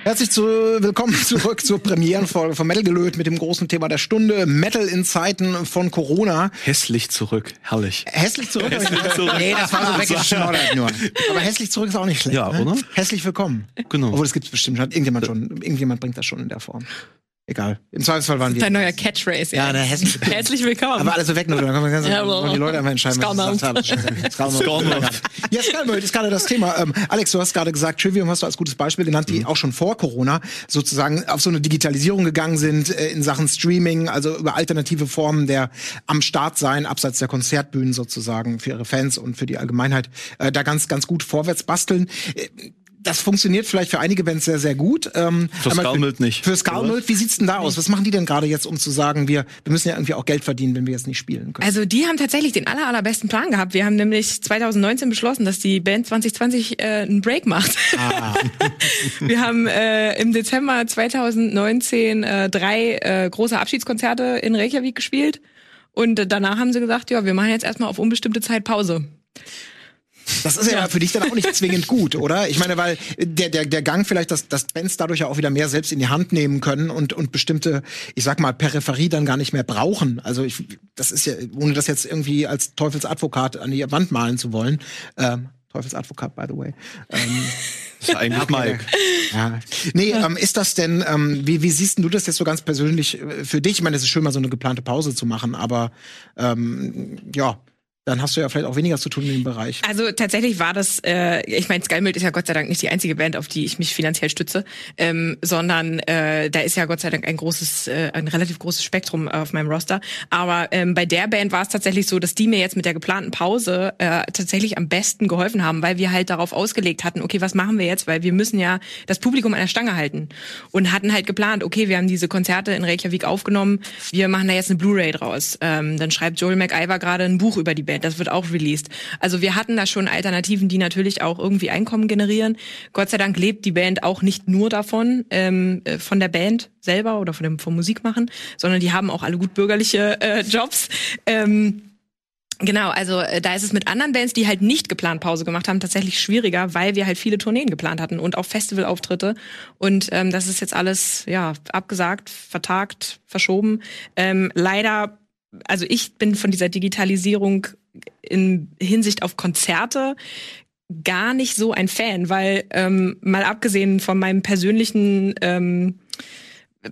Herzlich zu, willkommen *laughs* zurück zur Premierenfolge von Metal Gelöt mit dem großen Thema der Stunde. Metal in Zeiten von Corona. Hässlich zurück, herrlich. Hässlich zurück? Hässlich zurück. Nee, das war so weggeschnoddert nur. *laughs* Aber hässlich zurück ist auch nicht schlecht. Ja, ne? oder? Hässlich willkommen. Genau. Obwohl, das gibt's bestimmt. Hat irgendjemand schon, irgendjemand bringt das schon in der Form. Egal. Im Zweifelsfall waren die. Dein neuer Catchphrase. Ja, ne, hässlich. *laughs* Herzlich willkommen. Aber alles so weg, nur dann können wir Ja, well. die Leute einfach entscheiden, was sie gesagt haben. *laughs* Skullmouth. Ja, Skullmouth ist gerade das Thema. Ähm, Alex, du hast gerade gesagt, Trivium hast du als gutes Beispiel genannt, die auch schon vor Corona sozusagen auf so eine Digitalisierung gegangen sind äh, in Sachen Streaming, also über alternative Formen der am Start sein, abseits der Konzertbühnen sozusagen für ihre Fans und für die Allgemeinheit, äh, da ganz, ganz gut vorwärts basteln. Äh, das funktioniert vielleicht für einige Bands sehr, sehr gut. Ähm, Für einmal Skullmouth nicht. Für Skullmouth, wie sieht's denn da aus? Was machen die denn gerade jetzt, um zu sagen, wir, wir müssen ja irgendwie auch Geld verdienen, wenn wir jetzt nicht spielen können? Also die haben tatsächlich den aller, allerbesten Plan gehabt. Wir haben nämlich 2019 beschlossen, dass die Band 2020 äh, einen Break macht. Ah. *laughs* Wir haben äh, im Dezember 2019 äh, drei äh, große Abschiedskonzerte in Reykjavik gespielt. Und danach haben sie gesagt, ja, wir machen jetzt erstmal auf unbestimmte Zeit Pause. Das ist ja, für dich dann auch nicht zwingend gut, oder? Ich meine, weil der, der, der Gang vielleicht, dass, dass Bands dadurch ja auch wieder mehr selbst in die Hand nehmen können und, und bestimmte, ich sag mal, Peripherie dann gar nicht mehr brauchen. Also ich, das ist ja, ohne das jetzt irgendwie als Teufelsadvokat an die Wand malen zu wollen. Ähm, Teufelsadvokat, by the way. Ähm, Das *laughs* ist eigentlich Mike. ja. Nee, ähm, ist das denn, ähm, wie, wie siehst denn du das jetzt so ganz persönlich äh, für dich? Ich meine, es ist schön, mal so eine geplante Pause zu machen, aber ähm, ja, dann hast du ja vielleicht auch weniger zu tun in dem Bereich. Also tatsächlich war das, äh, ich meine, Skymild ist ja Gott sei Dank nicht die einzige Band, auf die ich mich finanziell stütze, ähm, sondern äh, da ist ja Gott sei Dank ein großes, äh, ein relativ großes Spektrum auf meinem Roster. Aber ähm, bei der Band war es tatsächlich so, dass die mir jetzt mit der geplanten Pause äh, tatsächlich am besten geholfen haben, weil wir halt darauf ausgelegt hatten, okay, was machen wir jetzt? Weil wir müssen ja das Publikum an der Stange halten. Und hatten halt geplant, okay, wir haben diese Konzerte in Reykjavik aufgenommen, wir machen da jetzt eine Blu-ray draus. Ähm, dann schreibt Joel McIver gerade ein Buch über die Band, das wird auch released. Also wir hatten da schon Alternativen, die natürlich auch irgendwie Einkommen generieren. Gott sei Dank lebt die Band auch nicht nur davon, ähm, äh, von der Band selber oder von dem vom Musikmachen, sondern die haben auch alle gut bürgerliche äh, Jobs. Ähm, Genau, also äh, da ist es mit anderen Bands, die halt nicht geplant Pause gemacht haben, tatsächlich schwieriger, weil wir halt viele Tourneen geplant hatten und auch Festivalauftritte. Und ähm, das ist jetzt alles ja abgesagt, vertagt, verschoben. Ähm, leider, also ich bin von dieser Digitalisierung in Hinsicht auf Konzerte gar nicht so ein Fan, weil ähm, mal abgesehen von meinem persönlichen ähm,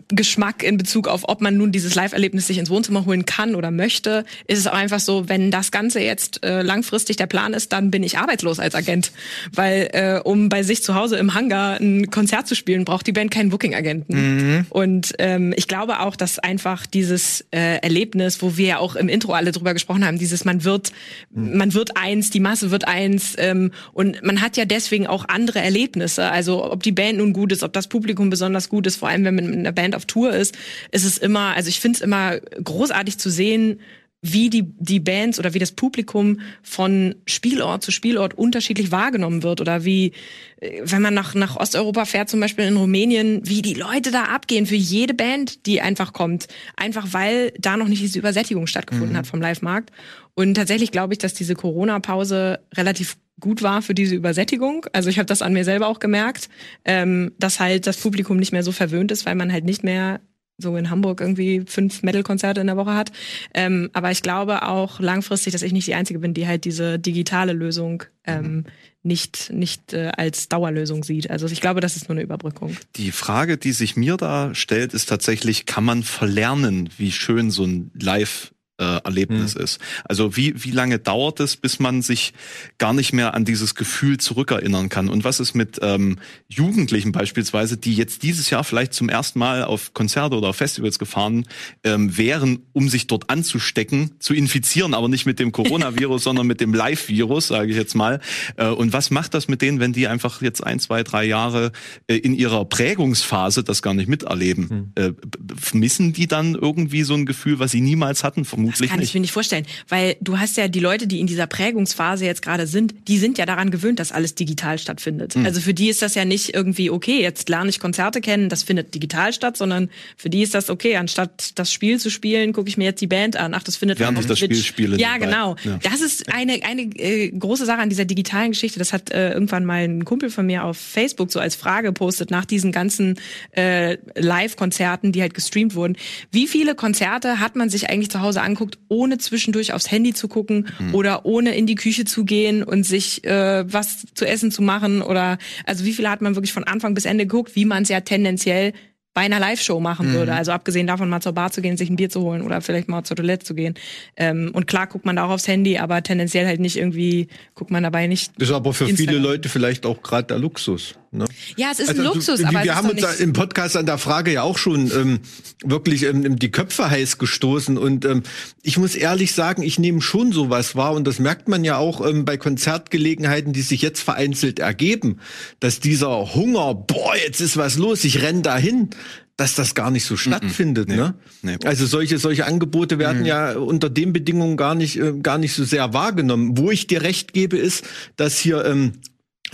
Geschmack in Bezug auf, ob man nun dieses Live-Erlebnis sich ins Wohnzimmer holen kann oder möchte, ist es auch einfach so, wenn das Ganze jetzt äh, langfristig der Plan ist, dann bin ich arbeitslos als Agent. Weil äh, um bei sich zu Hause im Hangar ein Konzert zu spielen, braucht die Band keinen Booking-Agenten. Und ähm, ich glaube auch, dass einfach dieses äh, Erlebnis, wo wir ja auch im Intro alle drüber gesprochen haben, dieses man wird, man wird eins, die Masse wird eins ähm, und man hat ja deswegen auch andere Erlebnisse. Also ob die Band nun gut ist, ob das Publikum besonders gut ist, vor allem wenn man mit einer Band auf Tour ist, ist es immer, also ich finde es immer großartig zu sehen, wie die, die Bands oder wie das Publikum von Spielort zu Spielort unterschiedlich wahrgenommen wird oder wie, äh, wenn man nach, nach Osteuropa fährt, zum Beispiel in Rumänien, wie die Leute da abgehen für jede Band, die einfach kommt. Einfach weil da noch nicht diese Übersättigung stattgefunden hat vom Live-Markt. Und tatsächlich glaube ich, dass diese Corona-Pause relativ gut war für diese Übersättigung. Also ich habe das an mir selber auch gemerkt, ähm, dass halt das Publikum nicht mehr so verwöhnt ist, weil man halt nicht mehr so in Hamburg irgendwie fünf Metal-Konzerte in der Woche hat. Ähm, aber ich glaube auch langfristig, dass ich nicht die Einzige bin, die halt diese digitale Lösung ähm, nicht, nicht äh, als Dauerlösung sieht. Also ich glaube, das ist nur eine Überbrückung. Die Frage, die sich mir da stellt, ist tatsächlich, kann man verlernen, wie schön so ein Live äh, Erlebnis ist. Also wie, wie lange dauert es, bis man sich gar nicht mehr an dieses Gefühl zurückerinnern kann? Und was ist mit ähm, Jugendlichen beispielsweise, die jetzt dieses Jahr vielleicht zum ersten Mal auf Konzerte oder auf Festivals gefahren ähm, wären, um sich dort anzustecken, zu infizieren, aber nicht mit dem Coronavirus, *laughs* sondern mit dem Live-Virus, sage ich jetzt mal. Äh, und was macht das mit denen, wenn die einfach jetzt ein, zwei, drei Jahre äh, in ihrer Prägungsphase das gar nicht miterleben? Äh, b- b- missen die dann irgendwie so ein Gefühl, was sie niemals hatten? Vermutlich vermutlich Das kann nicht. ich mir nicht vorstellen, weil du hast ja die Leute, die in dieser Prägungsphase jetzt gerade sind, die sind ja daran gewöhnt, dass alles digital stattfindet. Hm. Also für die ist das ja nicht irgendwie okay, jetzt lerne ich Konzerte kennen, das findet digital statt, sondern für die ist das okay, anstatt das Spiel zu spielen, gucke ich mir jetzt die Band an. Ach, das findet Während ich das Twitch. Spiel spiele Ja, genau. Ja. Das ist eine eine äh, große Sache an dieser digitalen Geschichte. Das hat äh, irgendwann mal ein Kumpel von mir auf Facebook so als Frage gepostet nach diesen ganzen äh, Live-Konzerten, die halt gestreamt wurden. Wie viele Konzerte hat man sich eigentlich zu Hause anguckt, ohne zwischendurch aufs Handy zu gucken oder ohne in die Küche zu gehen und sich äh, was zu essen zu machen oder also wie viele hat man wirklich von Anfang bis Ende geguckt, wie man es ja tendenziell bei einer Live-Show machen würde. Also abgesehen davon, mal zur Bar zu gehen, sich ein Bier zu holen oder vielleicht mal zur Toilette zu gehen. Ähm, und klar guckt man da auch aufs Handy, aber tendenziell halt nicht irgendwie, guckt man dabei nicht. Das ist aber für viele Instagram. Leute vielleicht auch gerade der Luxus. Ne? Ja, es ist Also, ein du- Luxus, wir, aber es wir ist haben uns da im Podcast an der Frage ja auch schon ähm, wirklich ähm, die Köpfe heiß gestoßen und ähm, ich muss ehrlich sagen, ich nehme schon sowas wahr und das merkt man ja auch ähm, bei Konzertgelegenheiten, die sich jetzt vereinzelt ergeben, dass dieser Hunger, boah, jetzt ist was los, ich renn dahin, dass das gar nicht so stattfindet. Ne? nee. Also solche solche Angebote werden ja unter den Bedingungen gar nicht äh, gar nicht so sehr wahrgenommen. Wo ich dir recht gebe, ist, dass hier ähm,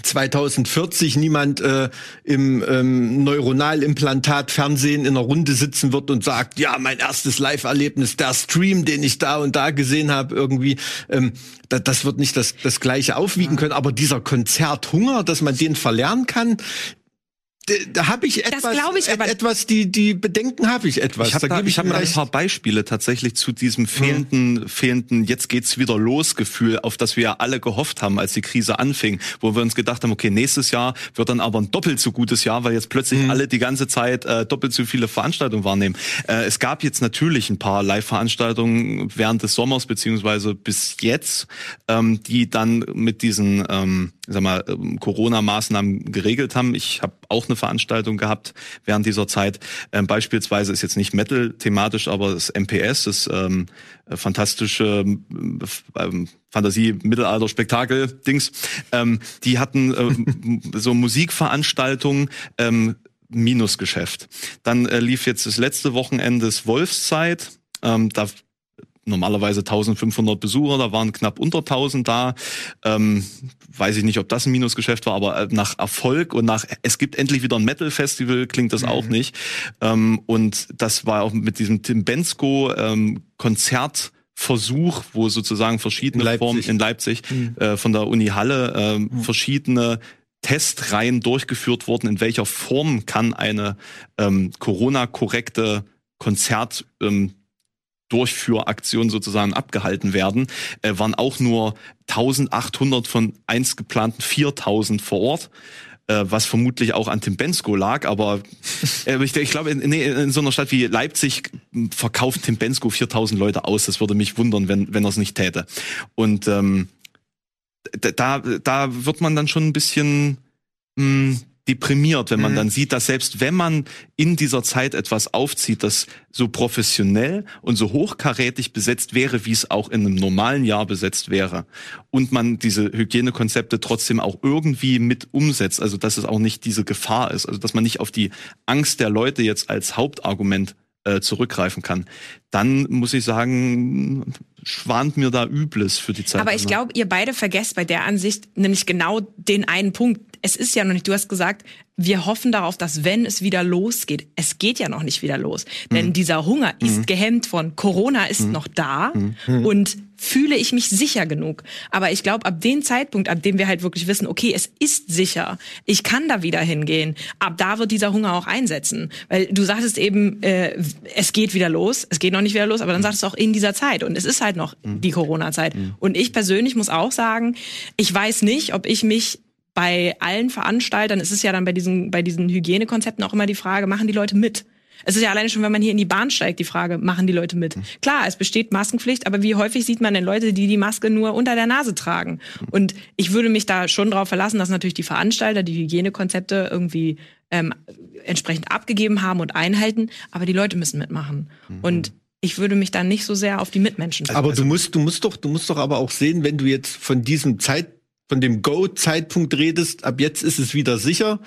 2040 niemand äh, im ähm, Neuronalimplantat Fernsehen in einer Runde sitzen wird und sagt, ja, mein erstes Live-Erlebnis, der Stream, den ich da und da gesehen habe, irgendwie, ähm, da, das wird nicht das, das gleiche aufwiegen können. Aber dieser Konzerthunger, dass man den verlernen kann, da, habe ich etwas, glaub ich etwas, die die Bedenken habe ich etwas. Ich habe da, ich hab da ein paar Beispiele tatsächlich zu diesem fehlenden, fehlenden, jetzt geht's wieder los Gefühl, auf das wir ja alle gehofft haben, als die Krise anfing, wo wir uns gedacht haben, okay, nächstes Jahr wird dann aber ein doppelt so gutes Jahr, weil jetzt plötzlich alle die ganze Zeit äh, doppelt so viele Veranstaltungen wahrnehmen. Äh, es gab jetzt natürlich ein paar Live-Veranstaltungen während des Sommers beziehungsweise bis jetzt, ähm, die dann mit diesen ähm, sag mal, ähm, Corona-Maßnahmen geregelt haben. Ich habe auch eine Veranstaltung gehabt während dieser Zeit. Ähm, beispielsweise ist jetzt nicht Metal thematisch, aber das MPS, das ähm, äh, fantastische ähm, ähm, Fantasie-Mittelalter-Spektakel-Dings. Ähm, die hatten ähm, so Musikveranstaltungen. Ähm, Minusgeschäft. Dann äh, lief jetzt das letzte Wochenende das Wolfszeit. Ähm, da normalerweise 1500 Besucher, da waren knapp unter 1000 da. Ähm, weiß ich nicht, ob das ein Minusgeschäft war, aber äh, nach Erfolg und nach es gibt endlich wieder ein Metal-Festival klingt das auch nicht. Ähm, und das war auch mit diesem Tim Bensko ähm, Konzert. Versuch, wo sozusagen verschiedene In Leipzig. Formen in Leipzig äh, von der Uni Halle ähm, verschiedene Testreihen durchgeführt wurden, in welcher Form kann eine ähm, Corona-korrekte Konzert ähm, Durchführaktion sozusagen abgehalten werden, äh, waren auch nur 1800 von einst geplanten 4000 vor Ort äh, was vermutlich auch an Tim Bensko lag, aber *laughs* äh, ich, ich glaube, in, nee, in so einer Stadt wie Leipzig m, verkauft Tim Bensko 4000 Leute aus. Das würde mich wundern, wenn, wenn er es nicht täte. Und ähm, da, da wird man dann schon ein bisschen mh, deprimiert, wenn man dann sieht, dass selbst wenn man in dieser Zeit etwas aufzieht, das so professionell und so hochkarätig besetzt wäre, wie es auch in einem normalen Jahr besetzt wäre, und man diese Hygienekonzepte trotzdem auch irgendwie mit umsetzt, also dass es auch nicht diese Gefahr ist, also dass man nicht auf die Angst der Leute jetzt als Hauptargument äh, zurückgreifen kann, dann muss ich sagen, schwant mir da Übles für die Zeit. Aber ich glaube, ihr beide vergesst bei der Ansicht nämlich genau den einen Punkt. Es ist ja noch nicht, du hast gesagt, wir hoffen darauf, dass wenn es wieder losgeht, es geht ja noch nicht wieder los. Denn dieser Hunger ist gehemmt von Corona ist noch da und fühle ich mich sicher genug. Aber ich glaube, ab dem Zeitpunkt, ab dem wir halt wirklich wissen, okay, es ist sicher, ich kann da wieder hingehen, ab da wird dieser Hunger auch einsetzen. Weil du sagtest eben, äh, es geht wieder los, es geht noch nicht wieder los, aber dann sagst du auch in dieser Zeit. Und es ist halt noch die Corona-Zeit. Und ich persönlich muss auch sagen, ich weiß nicht, ob ich mich bei allen Veranstaltern, es ist ja dann bei diesen, bei diesen Hygienekonzepten auch immer die Frage, machen die Leute mit? Es ist ja alleine schon, wenn man hier in die Bahn steigt, die Frage, machen die Leute mit? Klar, es besteht Maskenpflicht, aber wie häufig sieht man denn Leute, die die Maske nur unter der Nase tragen? Und ich würde mich da schon darauf verlassen, dass natürlich die Veranstalter die Hygienekonzepte irgendwie ähm, entsprechend abgegeben haben und einhalten, aber die Leute müssen mitmachen. Und ich würde mich dann nicht so sehr auf die Mitmenschen Aber du musst, du musst doch, du musst doch aber auch sehen, wenn du jetzt von diesem Zeit, von dem Go-Zeitpunkt redest, ab jetzt ist es wieder sicher,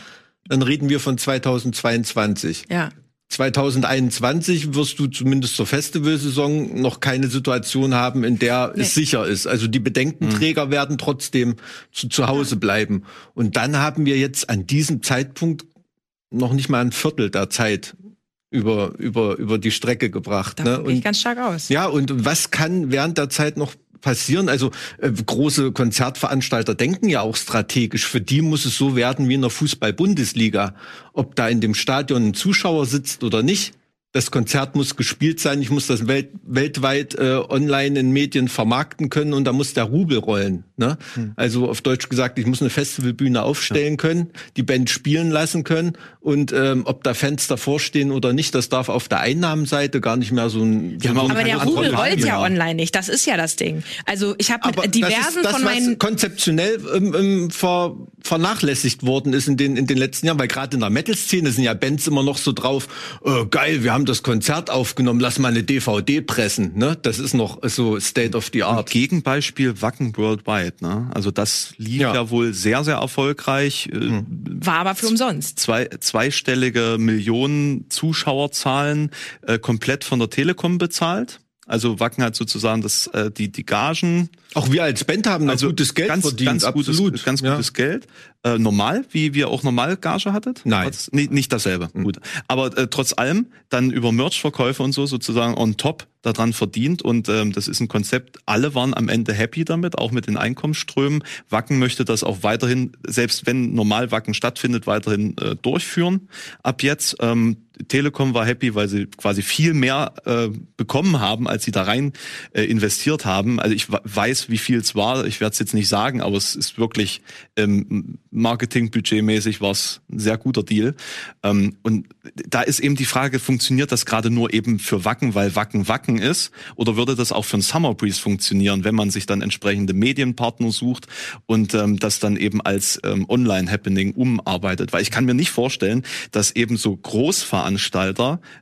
dann reden wir von 2022. ja. 2021 wirst du zumindest zur Festivalsaison noch keine Situation haben, in der nee. es sicher ist. Also die Bedenkenträger mhm. werden trotzdem zu, zu Hause bleiben. Und dann haben wir jetzt an diesem Zeitpunkt noch nicht mal ein Viertel der Zeit über, über, über die Strecke gebracht. Da ne? Und, ganz stark aus. Ja, und was kann während der Zeit noch passieren. Also äh, große Konzertveranstalter denken ja auch strategisch. Für die muss es so werden wie in der Fußball-Bundesliga. Ob da in dem Stadion ein Zuschauer sitzt oder nicht, das Konzert muss gespielt sein, ich muss das welt, weltweit äh, online in Medien vermarkten können und da muss der Rubel rollen. Ne? Hm. Also auf Deutsch gesagt, ich muss eine Festivalbühne aufstellen ja. können, die Band spielen lassen können und ähm, ob da Fans davor stehen oder nicht, das darf auf der Einnahmenseite gar nicht mehr so ein. Ja, aber der Rubel rollt ja online nicht, das ist ja das Ding. Also ich habe mit diversen das, von meinen konzeptionell ähm, ähm, ver, vernachlässigt worden ist in den in den letzten Jahren, weil gerade in der Metal-Szene sind ja Bands immer noch so drauf, äh, geil, wir haben haben das Konzert aufgenommen, lass mal eine DVD pressen. Ne? Das ist noch so State of the Art. Gegenbeispiel Wacken Worldwide. Ne? Also das lief ja. ja wohl sehr, sehr erfolgreich. Äh, hm. War aber für umsonst. Zwei, zweistellige Millionen Zuschauerzahlen äh, komplett von der Telekom bezahlt. Also Wacken hat sozusagen das, äh, die, die Gagen. Auch wir als Band haben also gutes Geld ganz, verdient. Ganz gutes, absolut. ganz gutes ja. Geld. Äh, normal, wie wir auch normal Gage hattet? Nein. Das, nee, nicht dasselbe. Mhm. Gut. Aber äh, trotz allem dann über Merch-Verkäufe und so sozusagen on top daran verdient und ähm, das ist ein Konzept. Alle waren am Ende happy damit, auch mit den Einkommensströmen. Wacken möchte das auch weiterhin, selbst wenn normal Wacken stattfindet, weiterhin äh, durchführen. Ab jetzt ähm, Telekom war happy, weil sie quasi viel mehr äh, bekommen haben, als sie da rein äh, investiert haben. Also ich weiß, wie viel es war. Ich werde es jetzt nicht sagen, aber es ist wirklich ähm, Marketingbudgetmäßig war es ein sehr guter Deal. Ähm, und da ist eben die Frage, funktioniert das gerade nur eben für Wacken, weil Wacken Wacken ist? Oder würde das auch für ein Summer Breeze funktionieren, wenn man sich dann entsprechende Medienpartner sucht und ähm, das dann eben als ähm, Online-Happening umarbeitet? Weil ich kann mir nicht vorstellen, dass eben so Großveranstalter,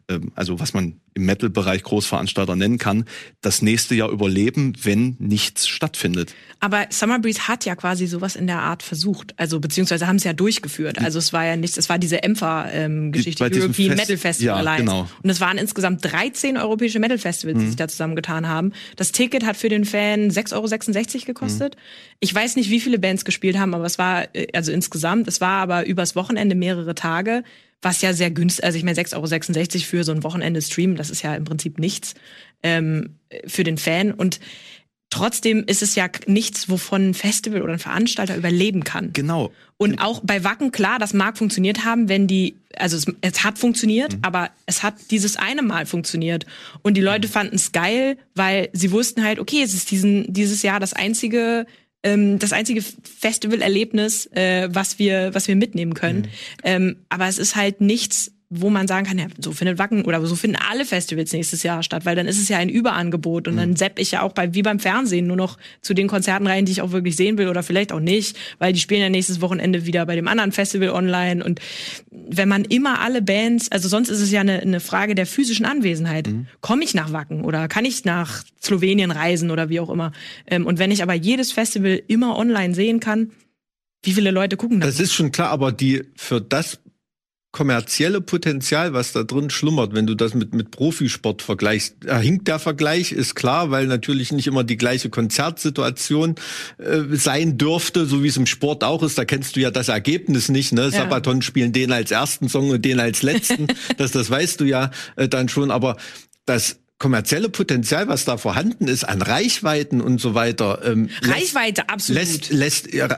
ähm, also was man im Metal-Bereich Großveranstalter nennen kann, das nächste Jahr überleben, wenn nichts stattfindet. Aber Summer Breeze hat ja quasi sowas in der Art versucht, also beziehungsweise haben es ja durchgeführt. Also es war ja nichts, es war diese EMFA-Geschichte, ähm, European Fest Metal Festival ja, Alliance. Genau. Und es waren insgesamt 13 europäische Metal Festivals, die mhm. sich da zusammengetan haben. Das Ticket hat für den Fan 6,66 Euro gekostet. Mhm. Ich weiß nicht, wie viele Bands gespielt haben, aber es war, äh, also insgesamt, es war aber übers Wochenende mehrere Tage was ja sehr günstig, also ich meine 6,66 Euro für so ein Wochenende Stream, das ist ja im Prinzip nichts ähm, für den Fan. Und trotzdem ist es ja nichts, wovon ein Festival oder ein Veranstalter überleben kann. Genau. Und auch bei Wacken, klar, das mag funktioniert haben, wenn die, also es, es hat funktioniert, mhm. aber es hat dieses eine Mal funktioniert. Und die Leute fanden es geil, weil sie wussten halt, okay, es ist diesen, dieses Jahr das einzige ähm, das einzige Festivalerlebnis, äh, was wir, was wir mitnehmen können. Mhm. Ähm, aber es ist halt nichts, wo man sagen kann, ja, so findet Wacken oder so finden alle Festivals nächstes Jahr statt, weil dann ist es ja ein Überangebot und mhm. dann sepp ich ja auch bei, wie beim Fernsehen nur noch zu den Konzerten rein, die ich auch wirklich sehen will oder vielleicht auch nicht, weil die spielen ja nächstes Wochenende wieder bei dem anderen Festival online und wenn man immer alle Bands, also sonst ist es ja eine, eine Frage der physischen Anwesenheit. Mhm. Komme ich nach Wacken oder kann ich nach Slowenien reisen oder wie auch immer? Ähm, und wenn ich aber jedes Festival immer online sehen kann, wie viele Leute gucken da? Das ist schon klar, aber die für das kommerzielle Potenzial, was da drin schlummert, wenn du das mit, mit Profisport vergleichst. Da hinkt der Vergleich, ist klar, weil natürlich nicht immer die gleiche Konzertsituation äh, sein dürfte, so wie es im Sport auch ist. Da kennst du ja das Ergebnis nicht. Ne? Ja. Sabaton spielen den als ersten Song und den als letzten. *laughs* das, das weißt du ja äh, dann schon. Aber das kommerzielle Potenzial, was da vorhanden ist an Reichweiten und so weiter. Ähm, Reichweite, lässt, absolut. Lässt, lässt ja,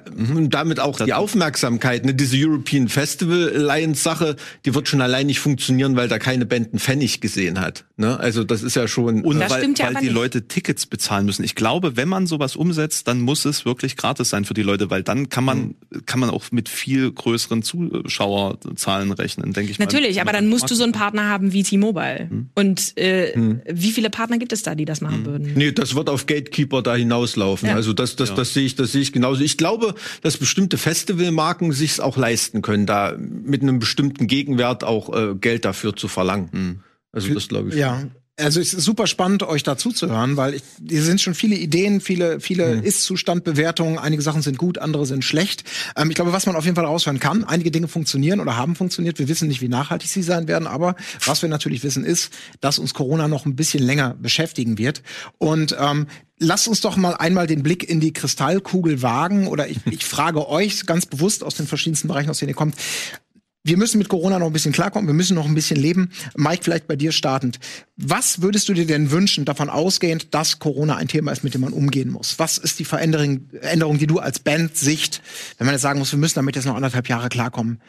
damit auch die Aufmerksamkeit. Ne, diese European Festival Alliance Sache, die wird schon allein nicht funktionieren, weil da keine Band einen Pfennig gesehen hat. Ne? Also das ist ja schon. Und das weil, ja weil die nicht. Leute Tickets bezahlen müssen. Ich glaube, wenn man sowas umsetzt, dann muss es wirklich gratis sein für die Leute, weil dann kann man, mhm. kann man auch mit viel größeren Zuschauerzahlen rechnen, denke ich. Natürlich, mal, aber dann musst du so einen Partner haben wie T-Mobile. Mhm. Und äh, mhm wie viele Partner gibt es da, die das machen hm. würden? Nee, das wird auf Gatekeeper da hinauslaufen. Ja. Also das, das, ja. das sehe ich, das sehe ich genauso. Ich glaube, dass bestimmte Festivalmarken sich auch leisten können, da mit einem bestimmten Gegenwert auch äh, Geld dafür zu verlangen. Mhm. Also das glaube ich. Ja, Also es ist super spannend, euch dazu zu hören, weil ich, hier sind schon viele Ideen, viele, viele mhm. Ist-Zustand-Bewertungen. Einige Sachen sind gut, andere sind schlecht. Ähm, ich glaube, was man auf jeden Fall raushören kann, einige Dinge funktionieren oder haben funktioniert. Wir wissen nicht, wie nachhaltig sie sein werden, aber was wir natürlich wissen ist, dass uns Corona noch ein bisschen länger beschäftigen wird. Und ähm, lasst uns doch mal einmal den Blick in die Kristallkugel wagen oder ich, ich frage euch ganz bewusst aus den verschiedensten Bereichen, aus denen ihr kommt, wir müssen mit Corona noch ein bisschen klarkommen, wir müssen noch ein bisschen leben. Mike, vielleicht bei dir startend. Was würdest du dir denn wünschen, davon ausgehend, dass Corona ein Thema ist, mit dem man umgehen muss? Was ist die Veränderung, Änderung, die du als Band sicht, wenn man jetzt sagen muss, wir müssen damit jetzt noch anderthalb Jahre klarkommen?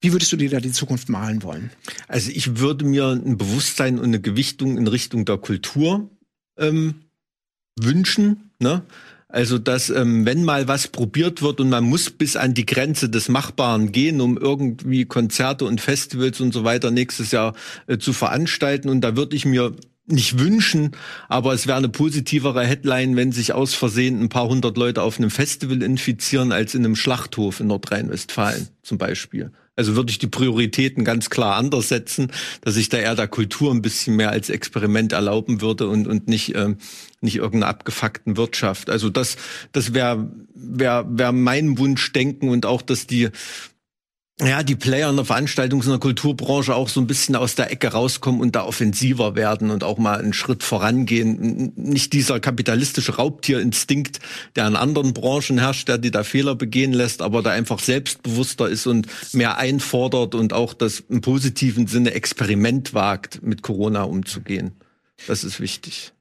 Wie würdest du dir da die Zukunft malen wollen? Also ich würde mir ein Bewusstsein und eine Gewichtung in Richtung der Kultur ähm, wünschen. Ne? Also, dass ähm, wenn mal was probiert wird und man muss bis an die Grenze des Machbaren gehen, um irgendwie Konzerte und Festivals und so weiter nächstes Jahr äh, zu veranstalten. Und da würde ich mir nicht wünschen, aber es wäre eine positivere Headline, wenn sich aus Versehen ein paar hundert Leute auf einem Festival infizieren, als in einem Schlachthof in Nordrhein-Westfalen zum Beispiel. Also würde ich die Prioritäten ganz klar anders setzen, dass ich da eher der Kultur ein bisschen mehr als Experiment erlauben würde und, und nicht, ähm, nicht irgendeiner abgefuckten Wirtschaft. Also das, das wäre wär, wär mein Wunschdenken und auch, dass die ja, die Player in der Veranstaltungs- und der Kulturbranche auch so ein bisschen aus der Ecke rauskommen und da offensiver werden und auch mal einen Schritt vorangehen. Nicht dieser kapitalistische Raubtierinstinkt, der in anderen Branchen herrscht, der die da Fehler begehen lässt, aber da einfach selbstbewusster ist und mehr einfordert und auch das im positiven Sinne Experiment wagt, mit Corona umzugehen. Das ist wichtig.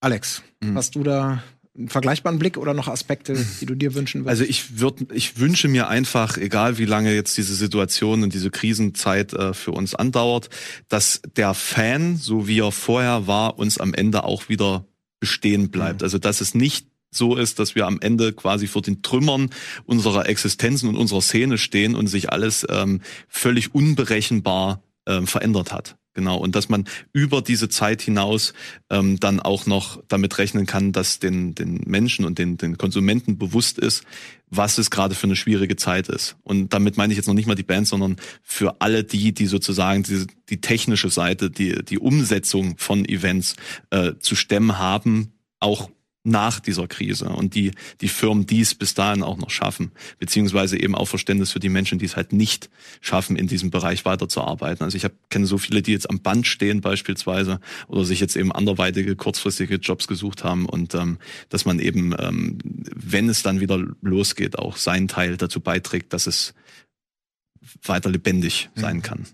Alex, mhm. hast du da einen vergleichbaren Blick oder noch Aspekte, *laughs* die du dir wünschen würdest? Also ich würde, ich wünsche mir einfach, egal wie lange jetzt diese Situation und diese Krisenzeit äh, für uns andauert, dass der Fan, so wie er vorher war, uns am Ende auch wieder bestehen bleibt. Mhm. Also dass es nicht so ist, dass wir am Ende quasi vor den Trümmern unserer Existenzen und unserer Szene stehen und sich alles ähm, völlig unberechenbar ähm, verändert hat. Genau, und dass man über diese Zeit hinaus ähm, dann auch noch damit rechnen kann, dass den, den Menschen und den, den Konsumenten bewusst ist, was es gerade für eine schwierige Zeit ist. Und damit meine ich jetzt noch nicht mal die Band, sondern für alle die, die sozusagen die, die technische Seite, die, die Umsetzung von Events äh, zu stemmen haben, auch nach dieser Krise und die, die Firmen dies bis dahin auch noch schaffen, beziehungsweise eben auch Verständnis für die Menschen, die es halt nicht schaffen, in diesem Bereich weiterzuarbeiten. Also ich hab, kenne so viele, die jetzt am Band stehen beispielsweise oder sich jetzt eben anderweitige, kurzfristige Jobs gesucht haben und ähm, dass man eben, ähm, wenn es dann wieder losgeht, auch seinen Teil dazu beiträgt, dass es weiter lebendig sein kann.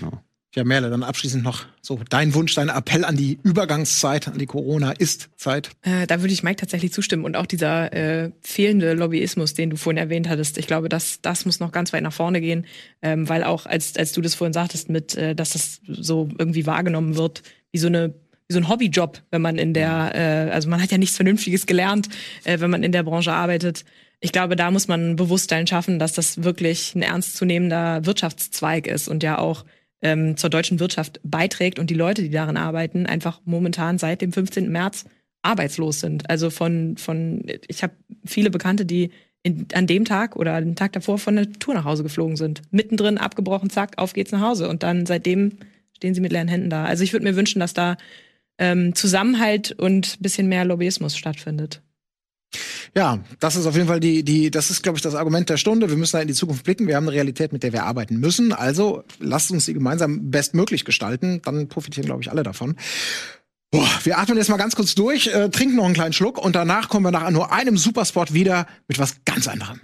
Ja. Ja, Merle, dann abschließend noch so dein Wunsch, dein Appell an die Übergangszeit, an die Corona-Ist-Zeit. Äh, da würde ich Mike tatsächlich zustimmen. Und auch dieser äh, fehlende Lobbyismus, den du vorhin erwähnt hattest, ich glaube, das, das muss noch ganz weit nach vorne gehen. Ähm, weil auch, als, als du das vorhin sagtest, mit, äh, dass das so irgendwie wahrgenommen wird, wie so eine wie so ein Hobbyjob, wenn man in der, äh, also man hat ja nichts Vernünftiges gelernt, äh, wenn man in der Branche arbeitet. Ich glaube, da muss man ein Bewusstsein schaffen, dass das wirklich ein ernstzunehmender Wirtschaftszweig ist und ja auch ähm, zur deutschen Wirtschaft beiträgt und die Leute, die darin arbeiten, einfach momentan seit dem 15. März arbeitslos sind. Also von, von ich habe viele Bekannte, die in, an dem Tag oder den Tag davor von der Tour nach Hause geflogen sind. Mittendrin abgebrochen, zack, auf geht's nach Hause. Und dann seitdem stehen sie mit leeren Händen da. Also ich würde mir wünschen, dass da ähm, Zusammenhalt und bisschen mehr Lobbyismus stattfindet. Ja, das ist auf jeden Fall die, die, das ist, glaube ich, das Argument der Stunde. Wir müssen da in die Zukunft blicken. Wir haben eine Realität, mit der wir arbeiten müssen. Also lasst uns sie gemeinsam bestmöglich gestalten. Dann profitieren, glaube ich, alle davon. Boah, wir atmen jetzt mal ganz kurz durch, äh, trinken noch einen kleinen Schluck und danach kommen wir nach nur einem Superspot wieder mit was ganz anderem.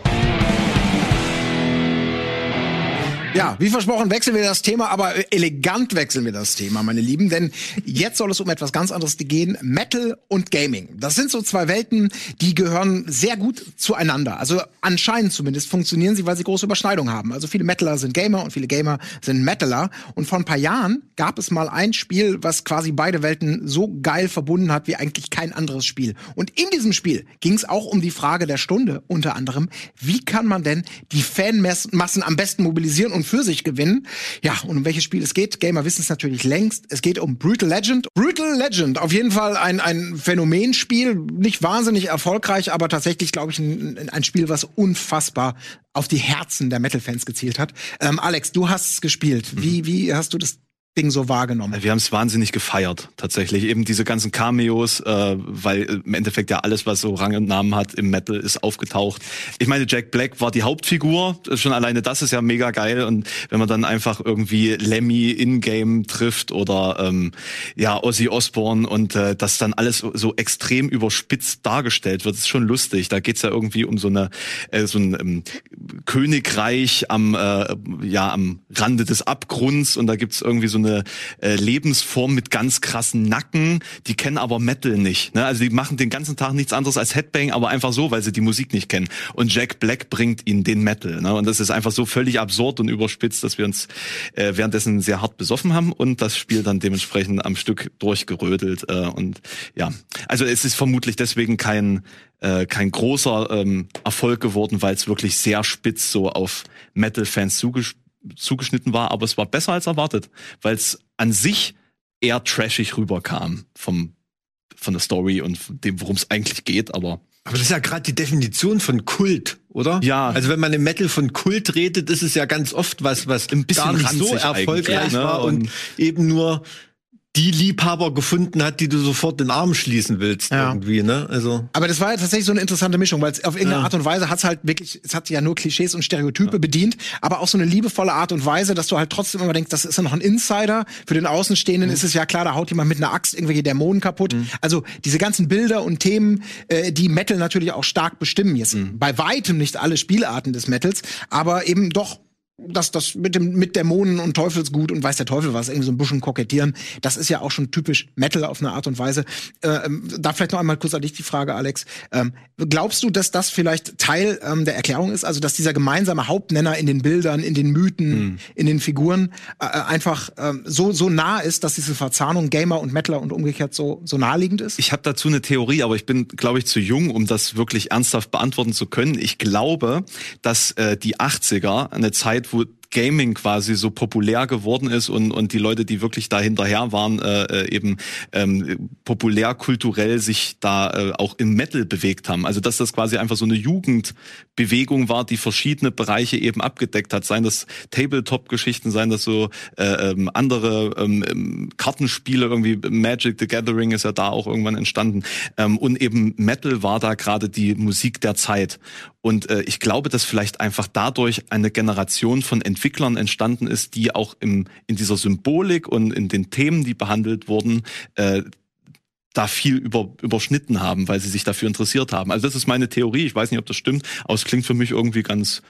Ja, wie versprochen wechseln wir das Thema, aber elegant wechseln wir das Thema, meine Lieben, denn jetzt soll es um etwas ganz anderes gehen, Metal und Gaming. Das sind so zwei Welten, die gehören sehr gut zueinander. Also anscheinend zumindest funktionieren sie, weil sie große Überschneidungen haben. Also viele Metaler sind Gamer und viele Gamer sind Metaler und vor ein paar Jahren gab es mal ein Spiel, was quasi beide Welten so geil verbunden hat wie eigentlich kein anderes Spiel. Und in diesem Spiel ging es auch um die Frage der Stunde unter anderem, wie kann man denn die Fanmassen am besten mobilisieren und für sich gewinnen. Ja, und um welches Spiel es geht, Gamer wissen es natürlich längst. Es geht um Brutal Legend. Brutal Legend, auf jeden Fall ein, ein Phänomenspiel, nicht wahnsinnig erfolgreich, aber tatsächlich, glaube ich, ein, ein Spiel, was unfassbar auf die Herzen der Metal-Fans gezielt hat. Ähm, Alex, du hast es gespielt. Wie, wie hast du das Ding so wahrgenommen? Wir haben es wahnsinnig gefeiert, tatsächlich. Eben diese ganzen Cameos, äh, weil im Endeffekt ja alles, was so Rang und Namen hat im Metal, ist aufgetaucht. Ich meine, Jack Black war die Hauptfigur. Schon alleine das ist ja mega geil. Und wenn man dann einfach irgendwie Lemmy in-game trifft oder ähm, ja, Ozzy Osbourne und äh, das dann alles so extrem überspitzt dargestellt wird, ist schon lustig. Da geht's ja irgendwie um so eine äh, so ein ähm, Königreich am äh, ja am Rande des Abgrunds und da gibt's irgendwie so eine äh, Lebensform mit ganz krassen Nacken, die kennen aber Metal nicht. Ne? Also die machen den ganzen Tag nichts anderes als Headbang, aber einfach so, weil sie die Musik nicht kennen. Und Jack Black bringt ihnen den Metal. Ne? Und das ist einfach so völlig absurd und überspitzt, dass wir uns äh, währenddessen sehr hart besoffen haben und das Spiel dann dementsprechend am Stück durchgerödelt. Äh, und ja, also es ist vermutlich deswegen kein äh, kein großer ähm, Erfolg geworden, weil es wirklich sehr spitz so auf Metal-Fans zugespielt zugeschnitten war, aber es war besser als erwartet, weil es an sich eher trashig rüberkam vom von der Story und dem, worum es eigentlich geht, aber aber das ist ja gerade die Definition von Kult, oder? Ja. Also wenn man im Metal von Kult redet, ist es ja ganz oft was, was ein bisschen gar nicht so erfolgreich ne? war und, und eben nur die Liebhaber gefunden hat, die du sofort den Arm schließen willst ja. irgendwie, ne? Also. Aber das war ja tatsächlich so eine interessante Mischung, weil es auf irgendeine ja. Art und Weise hat's halt wirklich, es hat ja nur Klischees und Stereotype ja. bedient, aber auch so eine liebevolle Art und Weise, dass du halt trotzdem immer denkst, das ist ja noch ein Insider. Für den Außenstehenden mhm. ist es ja klar, da haut jemand mit einer Axt irgendwelche Dämonen kaputt. Mhm. Also diese ganzen Bilder und Themen, äh, die Metal natürlich auch stark bestimmen. Jetzt mhm. bei weitem nicht alle Spielarten des Metals, aber eben doch das, das mit dem, mit Dämonen und Teufelsgut und weiß der Teufel was, irgendwie so ein bisschen kokettieren, das ist ja auch schon typisch Metal auf eine Art und Weise. Äh, ähm, da vielleicht noch einmal kurz an dich die Frage, Alex. Ähm, glaubst du, dass das vielleicht Teil ähm, der Erklärung ist? Also, dass dieser gemeinsame Hauptnenner in den Bildern, in den Mythen, hm. in den Figuren äh, äh einfach äh, so, so nah ist, dass diese Verzahnung Gamer und Metaler und umgekehrt so, so naheliegend ist? Ich habe dazu eine Theorie, aber ich bin, glaube ich, zu jung, um das wirklich ernsthaft beantworten zu können. Ich glaube, dass äh, die 80er eine Zeit wo Gaming quasi so populär geworden ist und, und die Leute, die wirklich da hinterher waren, äh, äh, eben ähm, populär kulturell sich da äh, auch im Metal bewegt haben. Also dass das quasi einfach so eine Jugendbewegung war, die verschiedene Bereiche eben abgedeckt hat. Seien das Tabletop-Geschichten, seien das so äh, ähm, andere ähm, ähm, Kartenspiele, irgendwie Magic the Gathering ist ja da auch irgendwann entstanden. Ähm, und eben Metal war da gerade die Musik der Zeit. Und äh, ich glaube, dass vielleicht einfach dadurch eine Generation von Entwicklern entstanden ist, die auch im, in dieser Symbolik und in den Themen, die behandelt wurden, äh, da viel über, überschnitten haben, weil sie sich dafür interessiert haben. Also das ist meine Theorie. Ich weiß nicht, ob das stimmt, aber es klingt für mich irgendwie ganz,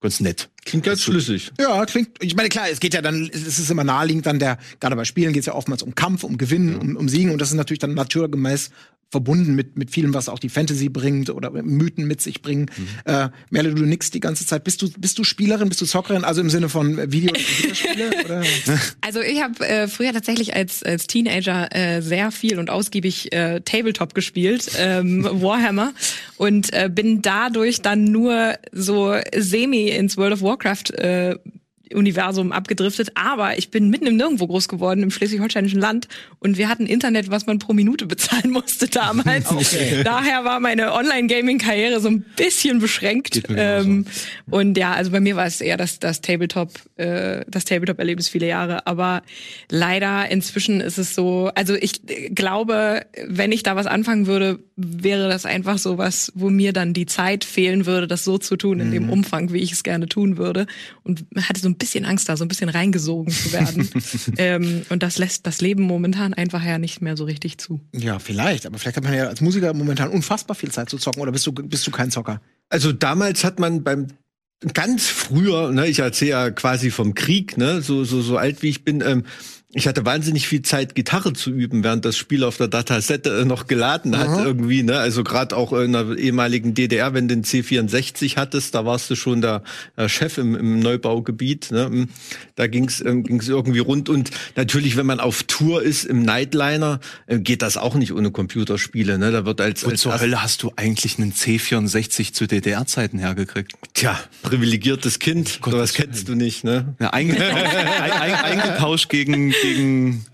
ganz nett. Klingt ganz schlüssig. Ja, klingt. Ich meine, klar, es geht ja dann, es ist immer naheliegend, dann der, gerade bei Spielen geht es ja oftmals um Kampf, um Gewinnen, ja. um, um Siegen und das ist natürlich dann naturgemäß verbunden mit, mit vielem, was auch die Fantasy bringt oder Mythen mit sich bringen. Mhm. Äh, Merle, du nix die ganze Zeit. Bist du, bist du Spielerin, bist du Zockerin, also im Sinne von Video *laughs* Videospiele? oder? *laughs* Also ich habe äh, früher tatsächlich als, als Teenager äh, sehr viel und ausgiebig äh, Tabletop gespielt, ähm, *laughs* Warhammer, und äh, bin dadurch dann nur so semi ins World of Warcraft äh, Universum abgedriftet, aber ich bin mitten im Nirgendwo groß geworden, im schleswig-holsteinischen Land und wir hatten Internet, was man pro Minute *laughs* bezahlen musste damals. *laughs* Okay. Daher war meine Online-Gaming-Karriere so ein bisschen beschränkt. Ähm, und ja, also bei mir war es eher das, das Tabletop, äh, das Tabletop-Erlebnis viele Jahre, aber leider inzwischen ist es so, also ich glaube, wenn ich da was anfangen würde, wäre das einfach so was, wo mir dann die Zeit fehlen würde, das so zu tun in mhm. dem Umfang, wie ich es gerne tun würde und hatte so ein bisschen Angst da, so ein bisschen reingesogen zu werden. *laughs* ähm, und das lässt das Leben momentan einfach ja nicht mehr so richtig zu. Ja, vielleicht. Aber vielleicht hat man ja als Musiker momentan unfassbar viel Zeit zu zocken. Oder bist du, bist du kein Zocker? Also damals hat man beim ganz früher, ne, ich erzähle ja quasi vom Krieg, ne, so so so alt wie ich bin, ähm, ich hatte wahnsinnig viel Zeit, Gitarre zu üben, während das Spiel auf der Datasette äh, noch geladen hat Aha. irgendwie. Ne? Also gerade auch in der ehemaligen DDR, wenn du den C64 hattest, da warst du schon der Chef im, im Neubaugebiet. Ne? Hm, da ging's ähm, ging's irgendwie rund. Und natürlich, wenn man auf Tour ist im Nightliner, äh, geht das auch nicht ohne Computerspiele. Ne? Da wird als, Wo als zur Hölle hast du eigentlich einen C64 zu DDR-Zeiten hergekriegt? Tja, privilegiertes Kind. Gott, was kennst du nicht, ne? Ja, eingetauscht, *laughs* eingetauscht gegen gegen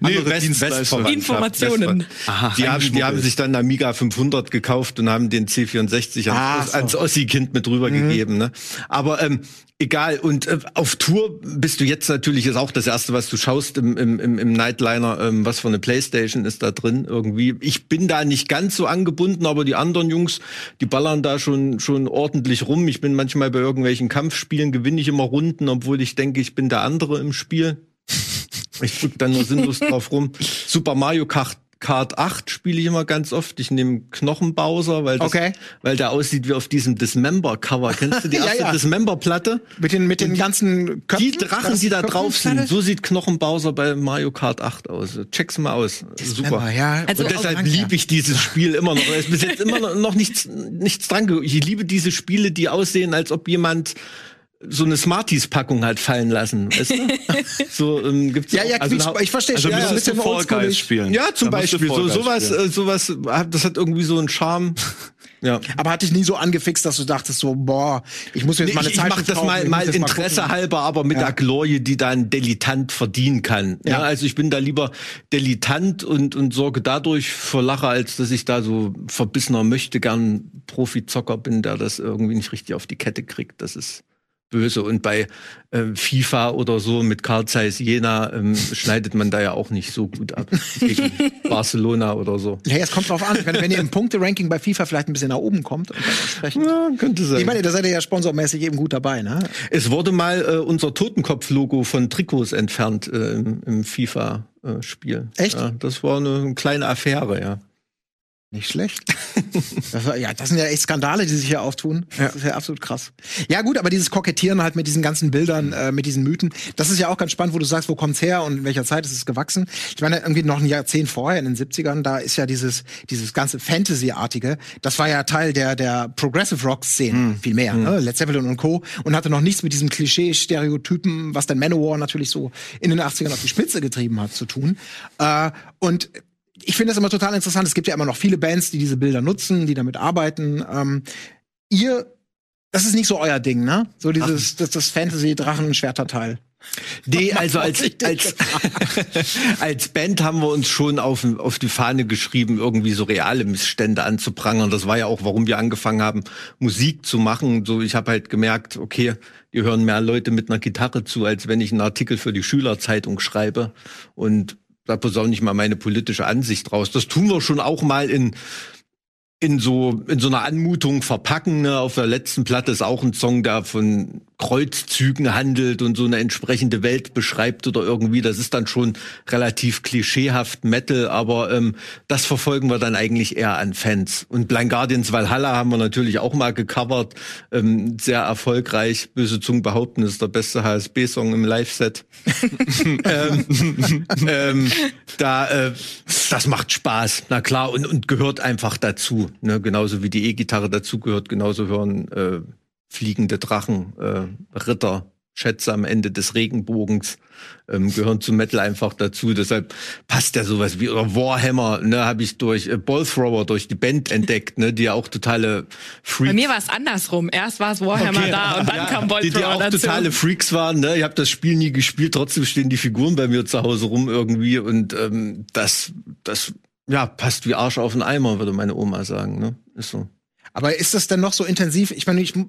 Nee, West. Westverwandtschaft. Informationen. Westver- Aha, die, haben, die haben sich dann Amiga 500 gekauft und haben den C64 Ah, ans, so. ans Ossi-Kind mit rüber gegeben. Ne? Aber ähm, egal. Und äh, auf Tour bist du jetzt natürlich, ist auch das Erste, was du schaust im, im, im, im Nightliner, ähm, was für eine Playstation ist da drin irgendwie. Ich bin da nicht ganz so angebunden, aber die anderen Jungs, die ballern da schon, schon ordentlich rum. Ich bin manchmal bei irgendwelchen Kampfspielen, gewinne ich immer Runden, obwohl ich denke, ich bin der andere im Spiel. Ich drück dann nur sinnlos *laughs* drauf rum. Super Mario Kart, Kart 8 spiele ich immer ganz oft. Ich nehme Knochenbowser, weil, das, Okay. weil der aussieht wie auf diesem Dismember-Cover. Kennst du die *laughs* Ja, erste ja. Dismember-Platte? Mit den, mit den ganzen Köpfen. Die Drachen, die da drauf sind, so sieht Knochenbowser bei Mario Kart 8 aus. Check's mal aus. Super. Ja. Also und deshalb liebe ich dieses Spiel immer noch. Es ist bis jetzt immer noch, nichts, nichts dran. Ich liebe diese Spiele, die aussehen, als ob jemand so eine Smarties-Packung hat fallen lassen. Weißt du? *laughs* so ähm, gibt's Ja, auch- ja, also Quietsch, ich verstehe Also schon. Ja, müsstest du bisschen Fall Guys oldschoolig. spielen. ja, zum Da Beispiel. So, sowas, äh, sowas, das hat irgendwie so einen Charme. Ja. Aber hat dich nie so angefixt, dass du dachtest so, boah, ich muss jetzt Nee, mal eine ich ich mache das kaufen, mal, ich mal Interesse gucken. halber, aber mit Ja. der Glorie, die da ein Dilettant verdienen kann. Ja. Ja. also ich bin da lieber Dilettant und, und sorge dadurch für Lacher, als dass ich da so verbissener möchte gern Profizocker bin, der das irgendwie nicht richtig auf die Kette kriegt. Das ist böse. Und bei äh, FIFA oder so mit Carl Zeiss Jena ähm, schneidet man da ja auch nicht so gut ab gegen *laughs* Barcelona oder so. Ja, es kommt drauf an. Wenn, wenn ihr im Punkte-Ranking bei FIFA vielleicht ein bisschen nach oben kommt. Ja, könnte sein. Ich meine, da seid ihr ja sponsormäßig eben gut dabei, ne? Es wurde mal äh, unser Totenkopf-Logo von Trikots entfernt äh, im, im FIFA-Spiel. Echt? Ja, das war eine kleine Affäre, ja. Nicht schlecht. *laughs* Das, war, ja, das sind ja echt Skandale, die sich hier auftun. Das ist ja absolut krass. Ja, gut, aber dieses Kokettieren halt mit diesen ganzen Bildern, äh, mit diesen Mythen, das ist ja auch ganz spannend, wo du sagst, wo kommt's her und in welcher Zeit ist es gewachsen. Ich meine, irgendwie noch ein Jahrzehnt vorher, in den 70ern, da ist ja dieses, dieses ganze Fantasy-artige, das war ja Teil der, der Progressive Rock-Szene, viel mehr, ne? Led Zeppelin und Co. Und hatte noch nichts mit diesem Klischee-Stereotypen, was dann Manowar natürlich so in den 80ern auf die Spitze getrieben hat, zu tun. Äh, und ich finde das immer total interessant. Es gibt ja immer noch viele Bands, die diese Bilder nutzen, die damit arbeiten. Ähm, ihr, das ist nicht so euer Ding, ne? So dieses, das, das Fantasy-Drachen-Schwerter-Teil. Nee, *laughs* also als, als, *laughs* als Band haben wir uns schon auf, auf die Fahne geschrieben, irgendwie so reale Missstände anzuprangern. Das war ja auch, warum wir angefangen haben, Musik zu machen. So, ich habe halt gemerkt, okay, ihr hören mehr Leute mit einer Gitarre zu, als wenn ich einen Artikel für die Schülerzeitung schreibe. Und da posaune ich mal meine politische Ansicht raus. Das tun wir schon auch mal in in so in so einer Anmutung verpacken. Ne? Auf der letzten Platte ist auch ein Song, der von Kreuzzügen handelt und so eine entsprechende Welt beschreibt oder irgendwie. Das ist dann schon relativ klischeehaft Metal, aber ähm, das verfolgen wir dann eigentlich eher an Fans. Und Blind Guardians Valhalla haben wir natürlich auch mal gecovert, ähm, sehr erfolgreich. Böse Zungen behaupten, es ist der beste HSB-Song im Live-Set. *laughs* ähm, ähm, da, äh, das macht Spaß, na klar, und, und gehört einfach dazu. Ne? Genauso wie die E-Gitarre dazu gehört, genauso hören äh, fliegende Drachen, äh, Ritter, Schätze am Ende des Regenbogens ähm, gehören zu Metal einfach dazu. Deshalb passt ja sowas wie oder Warhammer, ne, habe ich durch äh, Ballthrower durch die Band entdeckt, ne, die ja auch totale Freaks Bei mir war es andersrum. Erst war es Warhammer Okay. da und dann Ja, kam Bolt die, die auch dazu. totale Freaks waren. Ne? Ich habe das Spiel nie gespielt, trotzdem stehen die Figuren bei mir zu Hause rum irgendwie und ähm, das, das ja passt wie Arsch auf den Eimer, würde meine Oma sagen. Ne? Ist so. Aber ist das denn noch so intensiv? Ich meine, ich, äh,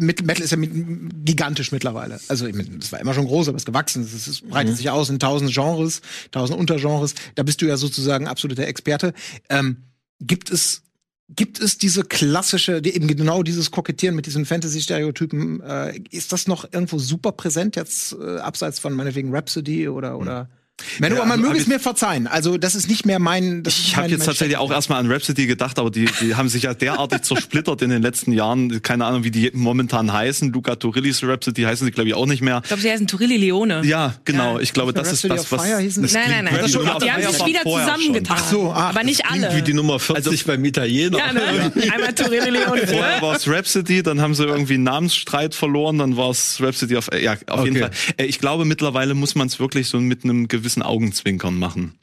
Metal ist ja gigantisch mittlerweile. Also ich meine, es war immer schon groß, aber es ist gewachsen. Es, ist, es breitet sich aus in tausend Genres, tausend Untergenres. Da bist du ja sozusagen absoluter Experte. Ähm, gibt es Gibt es diese klassische, die, eben genau dieses Kokettieren mit diesen Fantasy-Stereotypen, äh, ist das noch irgendwo super präsent jetzt, äh, abseits von meinetwegen Rhapsody oder, oder Menno, Ja, man möge aber es mir verzeihen. Also, das ist nicht mehr mein. Das ist Ich habe jetzt tatsächlich auch erstmal an Rhapsody gedacht, aber die, die haben sich ja derartig zersplittert in den letzten Jahren. Keine Ahnung, wie die momentan heißen. Luca Turillis Rhapsody heißen sie, glaube ich, auch nicht mehr. Ich glaube, sie heißen Turilli Leone. Ja, genau. Ja. Ich glaube, das ist Rhapsody das, of was. Fire hießen das die? Nein, nein, nein. Das ist schon- Rhapsody Die haben sich wieder zusammengetan. Ach so, ah, aber nicht Klingt alle. wie die Nummer 40 beim Italiener. ja, ne? *laughs* Einmal Turilli Leone. Vorher war es Rhapsody, dann haben sie irgendwie einen Namensstreit verloren, dann war es Rhapsody of, ja, auf jeden Okay. Fall. Äh, Ich glaube, mittlerweile muss man es wirklich so mit einem gewissen Augenzwinkern machen.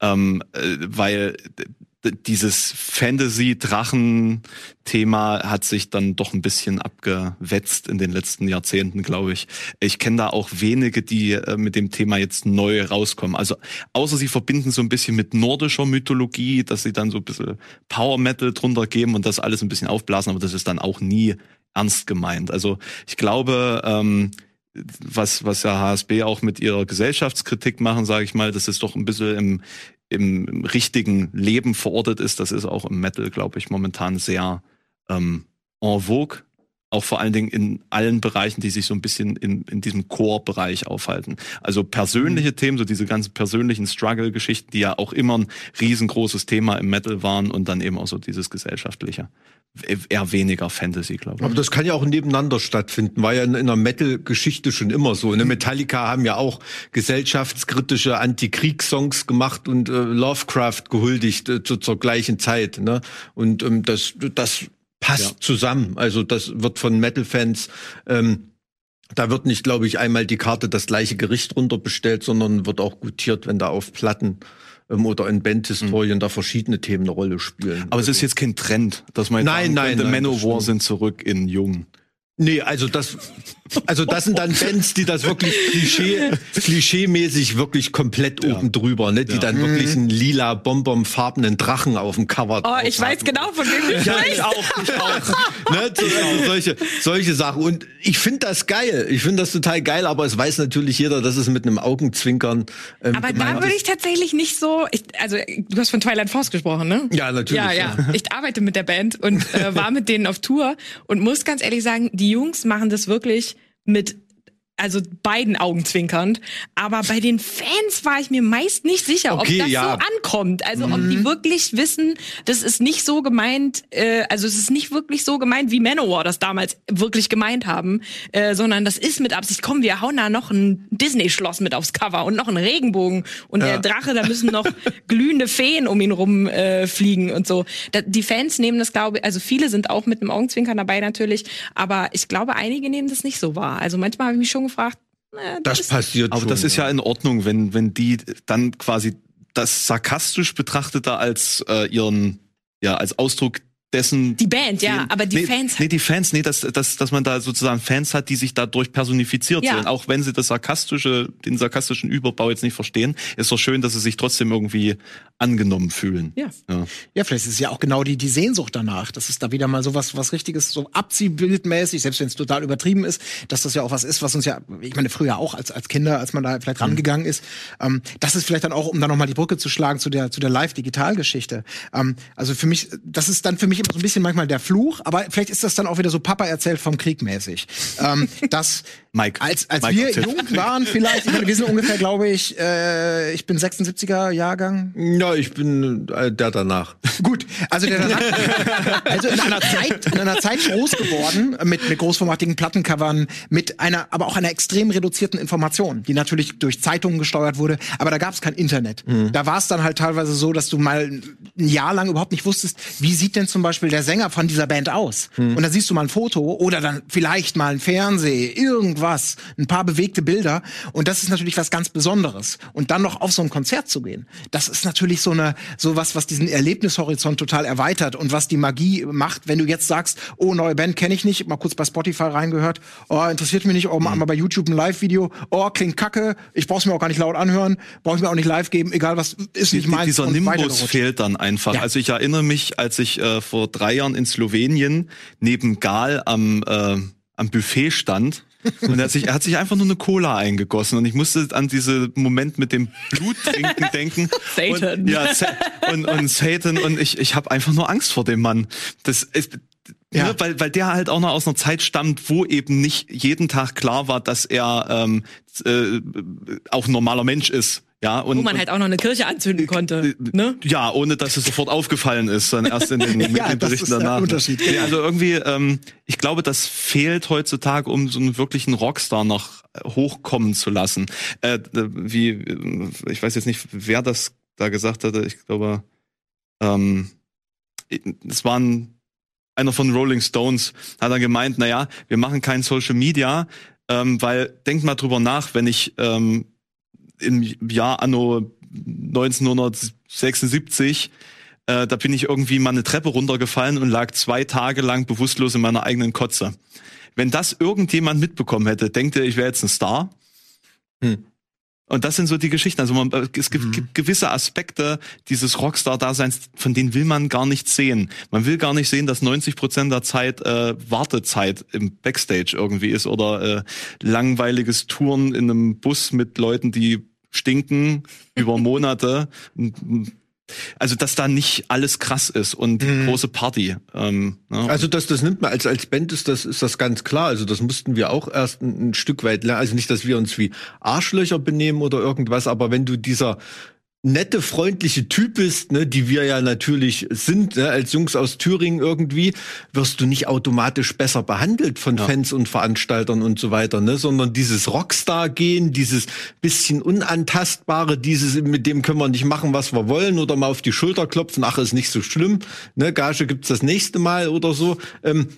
Ähm, äh, weil dieses Fantasy-Drachen-Thema hat sich dann doch ein bisschen abgewetzt in den letzten Jahrzehnten, glaube ich. Ich kenne da auch wenige, die äh, mit dem Thema jetzt neu rauskommen. Also außer sie verbinden so ein bisschen mit nordischer Mythologie, dass sie dann so ein bisschen Power Metal drunter geben und das alles ein bisschen aufblasen, aber das ist dann auch nie ernst gemeint. Also ich glaube, ähm, was, was ja HSB auch mit ihrer Gesellschaftskritik machen, sage ich mal, das ist doch ein bisschen im, im, im richtigen Leben verortet ist, das ist auch im Metal, glaube ich, momentan sehr ähm, en vogue. Auch vor allen Dingen in allen Bereichen, die sich so ein bisschen in, in diesem Core-Bereich aufhalten. Also persönliche mhm. Themen, so diese ganzen persönlichen Struggle-Geschichten, die ja auch immer ein riesengroßes Thema im Metal waren und dann eben auch so dieses gesellschaftliche eher weniger Fantasy, glaube ich. Aber das kann ja auch nebeneinander stattfinden. War ja in, in der Metal-Geschichte schon immer so. Ne? Metallica haben ja auch gesellschaftskritische Anti-Kriegssongs gemacht und äh, Lovecraft gehuldigt äh, zu, zur gleichen Zeit. Ne? Und ähm, das, das passt ja. zusammen. Also das wird von Metal-Fans ähm, da wird nicht, glaube ich, einmal die Karte das gleiche Gericht runterbestellt, sondern wird auch gutiert, wenn da auf Platten ähm, oder in Bandhistorien mhm. da verschiedene Themen eine Rolle spielen. Aber es ist jetzt kein Trend, dass man jetzt nein, sagen nein, nein, Manowar sind zurück in Jung. Nee, also das, also das sind dann Bands, die das wirklich Klischee, klischeemäßig wirklich komplett ja. oben drüber, ne? Die ja. dann wirklich einen lila bonbonfarbenen Drachen auf dem Cover Oh, ich weiß genau, von wem du ja, ich auch, ich auch. ne? *laughs* So, also solche, solche Sachen. Und ich finde das geil. Ich finde das total geil, aber es weiß natürlich jeder, dass es mit einem Augenzwinkern. Ähm, aber da würde ich tatsächlich nicht so, ich, also du hast von Twilight Force gesprochen, ne? Ja, natürlich. Ja, ja. Ich arbeite mit der Band und äh, war mit denen auf Tour und muss ganz ehrlich sagen, die Jungs machen das wirklich mit also beiden Augen zwinkernd. Aber bei den Fans war ich mir meist nicht sicher, okay, ob das ja. so ankommt. Also mhm. ob die mhm. wirklich wissen, das ist nicht so gemeint, äh, also es ist nicht wirklich so gemeint, wie Manowar das damals wirklich gemeint haben, äh, sondern das ist mit Absicht, komm, wir hauen da noch ein Disney-Schloss mit aufs Cover und noch einen Regenbogen und ja. der Drache, da müssen noch *laughs* glühende Feen um ihn rum äh, fliegen und so. Da, die Fans nehmen das, glaube ich, also viele sind auch mit einem Augenzwinkern dabei natürlich, aber ich glaube, einige nehmen das nicht so wahr. Also manchmal habe ich mich schon gefragt, naja, das, das passiert Aber schon, das ist ja. ja in Ordnung, wenn, wenn die dann quasi das sarkastisch betrachtete als äh, ihren, ja, als Ausdruck dessen. Die Band, ja, den, aber die nee, Fans. Nee, die Fans, nee, dass, dass, dass man da sozusagen Fans hat, die sich dadurch personifiziert ja. sehen. Auch wenn sie das sarkastische, den sarkastischen Überbau jetzt nicht verstehen, ist doch schön, dass sie sich trotzdem irgendwie angenommen fühlen. Ja. Ja, ja vielleicht ist es ja auch genau die, die Sehnsucht danach. Das ist da wieder mal so was, was richtiges, so abziehbildmäßig, selbst wenn es total übertrieben ist, dass das ja auch was ist, was uns ja, ich meine, früher auch als, als Kinder, als man da vielleicht mhm. rangegangen ist. Ähm, das ist vielleicht dann auch, um da nochmal die Brücke zu schlagen zu der, zu der Live-Digital-Geschichte. Ähm, also für mich, das ist dann für mich immer so ein bisschen manchmal der Fluch, aber vielleicht ist das dann auch wieder so Papa erzählt vom Krieg mäßig. ähm, *laughs* dass Mike, als, als Mike wir jung waren, vielleicht, ich meine, wir sind ungefähr, glaube ich, äh, ich bin 76er Jahrgang. Ja, ich bin äh, der danach. *laughs* Gut, also der danach, also in einer Zeit, in einer Zeit groß geworden, mit, mit großformatigen Plattencovern, mit einer, aber auch einer extrem reduzierten Information, die natürlich durch Zeitungen gesteuert wurde, aber da gab es kein Internet. Mhm. Da war es dann halt teilweise so, dass du mal ein Jahr lang überhaupt nicht wusstest, wie sieht denn zum Beispiel der Sänger von dieser Band aus? Mhm. Und dann siehst du mal ein Foto oder dann vielleicht mal ein Fernseh, irgendwas, ein paar bewegte Bilder. Und das ist natürlich was ganz Besonderes. Und dann noch auf so ein Konzert zu gehen, das ist natürlich so eine, so was, was diesen Erlebnishorizont total erweitert und was die Magie macht, wenn du jetzt sagst, oh, neue Band kenne ich nicht, mal kurz bei Spotify reingehört, oh, interessiert mich nicht, oh, mhm. mal bei YouTube ein Live-Video, oh, klingt kacke, ich brauch's mir auch gar nicht laut anhören, brauche ich mir auch nicht live geben, egal was, ist nicht meins. Dieser Nimbus fehlt dann einfach. Ja. Also ich erinnere mich, als ich äh, vor drei Jahren in Slowenien neben Gal am, äh, am Buffet stand. Und er hat, sich, er hat sich einfach nur eine Cola eingegossen und ich musste an diesen Moment mit dem Bluttrinken denken. *laughs* Satan. Und, ja, und, und Satan und ich, ich habe einfach nur Angst vor dem Mann. Das ist, ja. Ne, weil, weil der halt auch noch aus einer Zeit stammt, wo eben nicht jeden Tag klar war, dass er ähm, äh, auch ein normaler Mensch ist. Ja, und, Wo man halt auch noch eine Kirche anzünden konnte. Ne? Ja, ohne dass es sofort aufgefallen ist, dann erst in den, *laughs* ja, den Berichten danach. Unterschied. Ja, also irgendwie, ähm, ich glaube, das fehlt heutzutage, um so einen wirklichen Rockstar noch hochkommen zu lassen. Äh, wie, ich weiß jetzt nicht, wer das da gesagt hatte. Ich glaube, ähm, es waren einer von Rolling Stones, hat er gemeint, na ja, wir machen kein Social Media, ähm, weil denkt mal drüber nach, wenn ich ähm, im Jahr anno 1976 Äh, da bin ich irgendwie mal eine Treppe runtergefallen und lag zwei Tage lang bewusstlos in meiner eigenen Kotze. Wenn das irgendjemand mitbekommen hätte, denkt er, ich wäre jetzt ein Star. Hm. Und das sind so die Geschichten. Also man, es gibt mhm. gewisse Aspekte dieses Rockstar-Daseins, von denen will man gar nicht sehen. Man will gar nicht sehen, dass 90 Prozent der Zeit äh, Wartezeit im Backstage irgendwie ist oder äh, langweiliges Touren in einem Bus mit Leuten, die stinken über Monate also dass da nicht alles krass ist und mhm. große Party. Ähm, ja. Also das, das nimmt man als als Band ist das ist das ganz klar. Also das mussten wir auch erst ein, ein Stück weit lernen. Also nicht, dass wir uns wie Arschlöcher benehmen oder irgendwas, aber wenn du dieser nette, freundliche Typ bist, ne, die wir ja natürlich sind, ne, als Jungs aus Thüringen irgendwie, wirst du nicht automatisch besser behandelt von ja. Fans und Veranstaltern und so weiter, ne, sondern dieses Rockstar-Gehen, dieses bisschen unantastbare, dieses, mit dem können wir nicht machen, was wir wollen oder mal auf die Schulter klopfen, ach, ist nicht so schlimm, ne, Gage gibt's das nächste Mal oder so, ähm,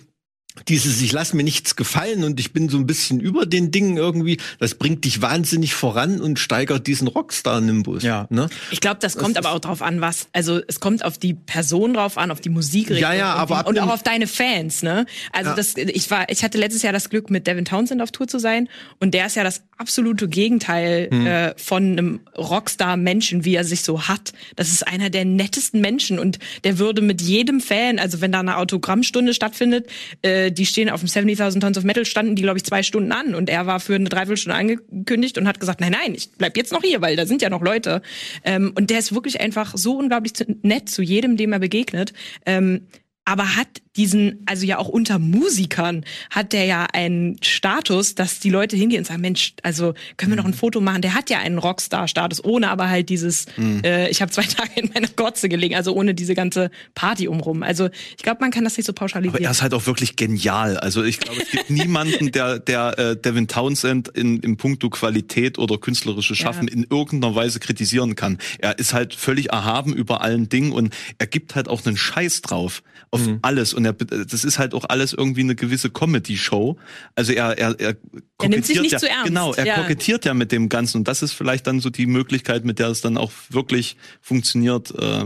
dieses ich lasse mir nichts gefallen und ich bin so ein bisschen über den Dingen irgendwie, das bringt dich wahnsinnig voran und steigert diesen Rockstar-Nimbus. Ja. Ne? Ich glaube, das kommt das aber auch drauf an, was, also es kommt auf die Person drauf an, auf die Musikrichtung ja, ja, aber und, und auch auf deine Fans, ne? Also ja. das, ich war, ich hatte letztes Jahr das Glück, mit Devin Townsend auf Tour zu sein und der ist ja das absolute Gegenteil hm. äh, von einem Rockstar-Menschen, wie er sich so hat. Das ist einer der nettesten Menschen und der würde mit jedem Fan, also wenn da eine Autogrammstunde stattfindet, äh, die stehen auf dem 70.000 Tons of Metal, standen die, glaube ich, zwei Stunden an. Und er war für eine Dreiviertelstunde angekündigt und hat gesagt, nein, nein, ich bleib jetzt noch hier, weil da sind ja noch Leute. Ähm, und der ist wirklich einfach so unglaublich nett zu jedem, dem er begegnet. Ähm, aber hat diesen, also ja auch unter Musikern hat der ja einen Status, dass die Leute hingehen und sagen, Mensch, also können wir noch ein mhm. Foto machen? Der hat ja einen Rockstar-Status, ohne aber halt dieses, mhm. äh, ich habe zwei *laughs* Tage in meiner Gotze gelegen, also ohne diese ganze Party umrum. Also ich glaube, man kann das nicht so pauschalisieren. Aber er ist halt auch wirklich genial. Also ich glaube, es gibt niemanden, *laughs* der, der äh, Devin Townsend in, in puncto Qualität oder künstlerische Schaffen ja. in irgendeiner Weise kritisieren kann. Er ist halt völlig erhaben über allen Dingen und er gibt halt auch einen Scheiß drauf auf mhm. alles. Und er, das ist halt auch alles irgendwie eine gewisse Comedy-Show. Also er, er, er er nimmt sich nicht ja, zu ernst. Genau, er ja. kokettiert ja mit dem Ganzen. Und das ist vielleicht dann so die Möglichkeit, mit der es dann auch wirklich funktioniert. Äh,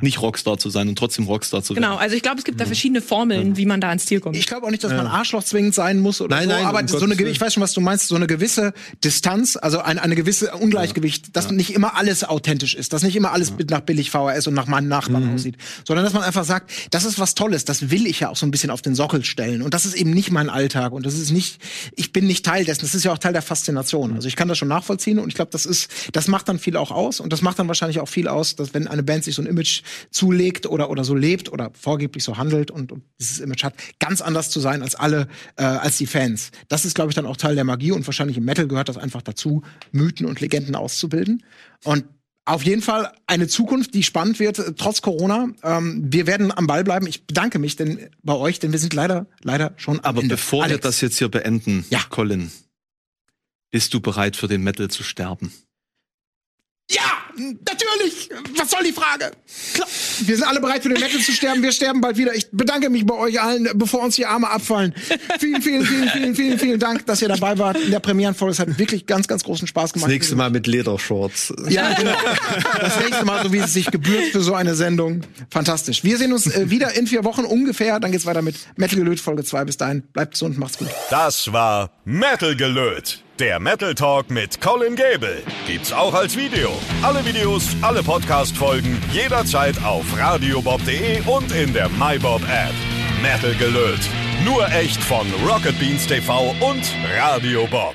nicht Rockstar zu sein und trotzdem Rockstar zu werden. Genau, also ich glaube, es gibt da verschiedene Formeln, wie man da ans Ziel kommt. Ich glaube auch nicht, dass man Arschloch zwingend sein muss oder nein, so, nein, aber um so eine, ich weiß schon, was du meinst, so eine gewisse Distanz, also ein, eine gewisse Ungleichgewicht, dass ja. nicht immer alles authentisch ist, dass nicht immer alles ja. nach billig VHS und nach meinen Nachbarn mhm. aussieht, sondern dass man einfach sagt, das ist was Tolles, das will ich ja auch so ein bisschen auf den Sockel stellen und das ist eben nicht mein Alltag und das ist nicht, ich bin nicht Teil dessen, das ist ja auch Teil der Faszination. Also ich kann das schon nachvollziehen und ich glaube, das ist, das macht dann viel auch aus und das macht dann wahrscheinlich auch viel aus, dass wenn eine Band sich so ein Image zulegt, pflegt oder, oder so lebt oder vorgeblich so handelt und, und dieses Image hat, ganz anders zu sein als alle, äh, als die Fans. Das ist, glaube ich, dann auch Teil der Magie und wahrscheinlich im Metal gehört das einfach dazu, Mythen und Legenden auszubilden. Und auf jeden Fall eine Zukunft, die spannend wird, äh, trotz Corona. Ähm, wir werden am Ball bleiben. Ich bedanke mich denn bei euch, denn wir sind leider, leider schon am Aber Ende. bevor Alex. wir das jetzt hier beenden, ja. Colin, bist du bereit für den Metal zu sterben? Ja, natürlich. Was soll die Frage? Klar. Wir sind alle bereit für den Metal zu sterben. Wir sterben bald wieder. Ich bedanke mich bei euch allen, bevor uns die Arme abfallen. Vielen, vielen, vielen, vielen, vielen, vielen Dank, dass ihr dabei wart in der Premierenfolge. Es hat wirklich ganz, ganz großen Spaß gemacht. Das nächste Mal mit Ledershorts. Ja, genau. Das nächste Mal, so wie es sich gebührt für so eine Sendung. Fantastisch. Wir sehen uns äh, wieder in vier Wochen ungefähr. Dann geht's weiter mit Metal Gelöt Folge 2. Bis dahin. Bleibt gesund, macht's gut. Das war Metal Gelöt. Der Metal Talk mit Colin Gable gibt's auch als Video. Alle Videos, alle Podcast-Folgen jederzeit auf radiobob.de und in der MyBob App. Metal gelöt. Nur echt von Rocket Beans TV und Radio Bob.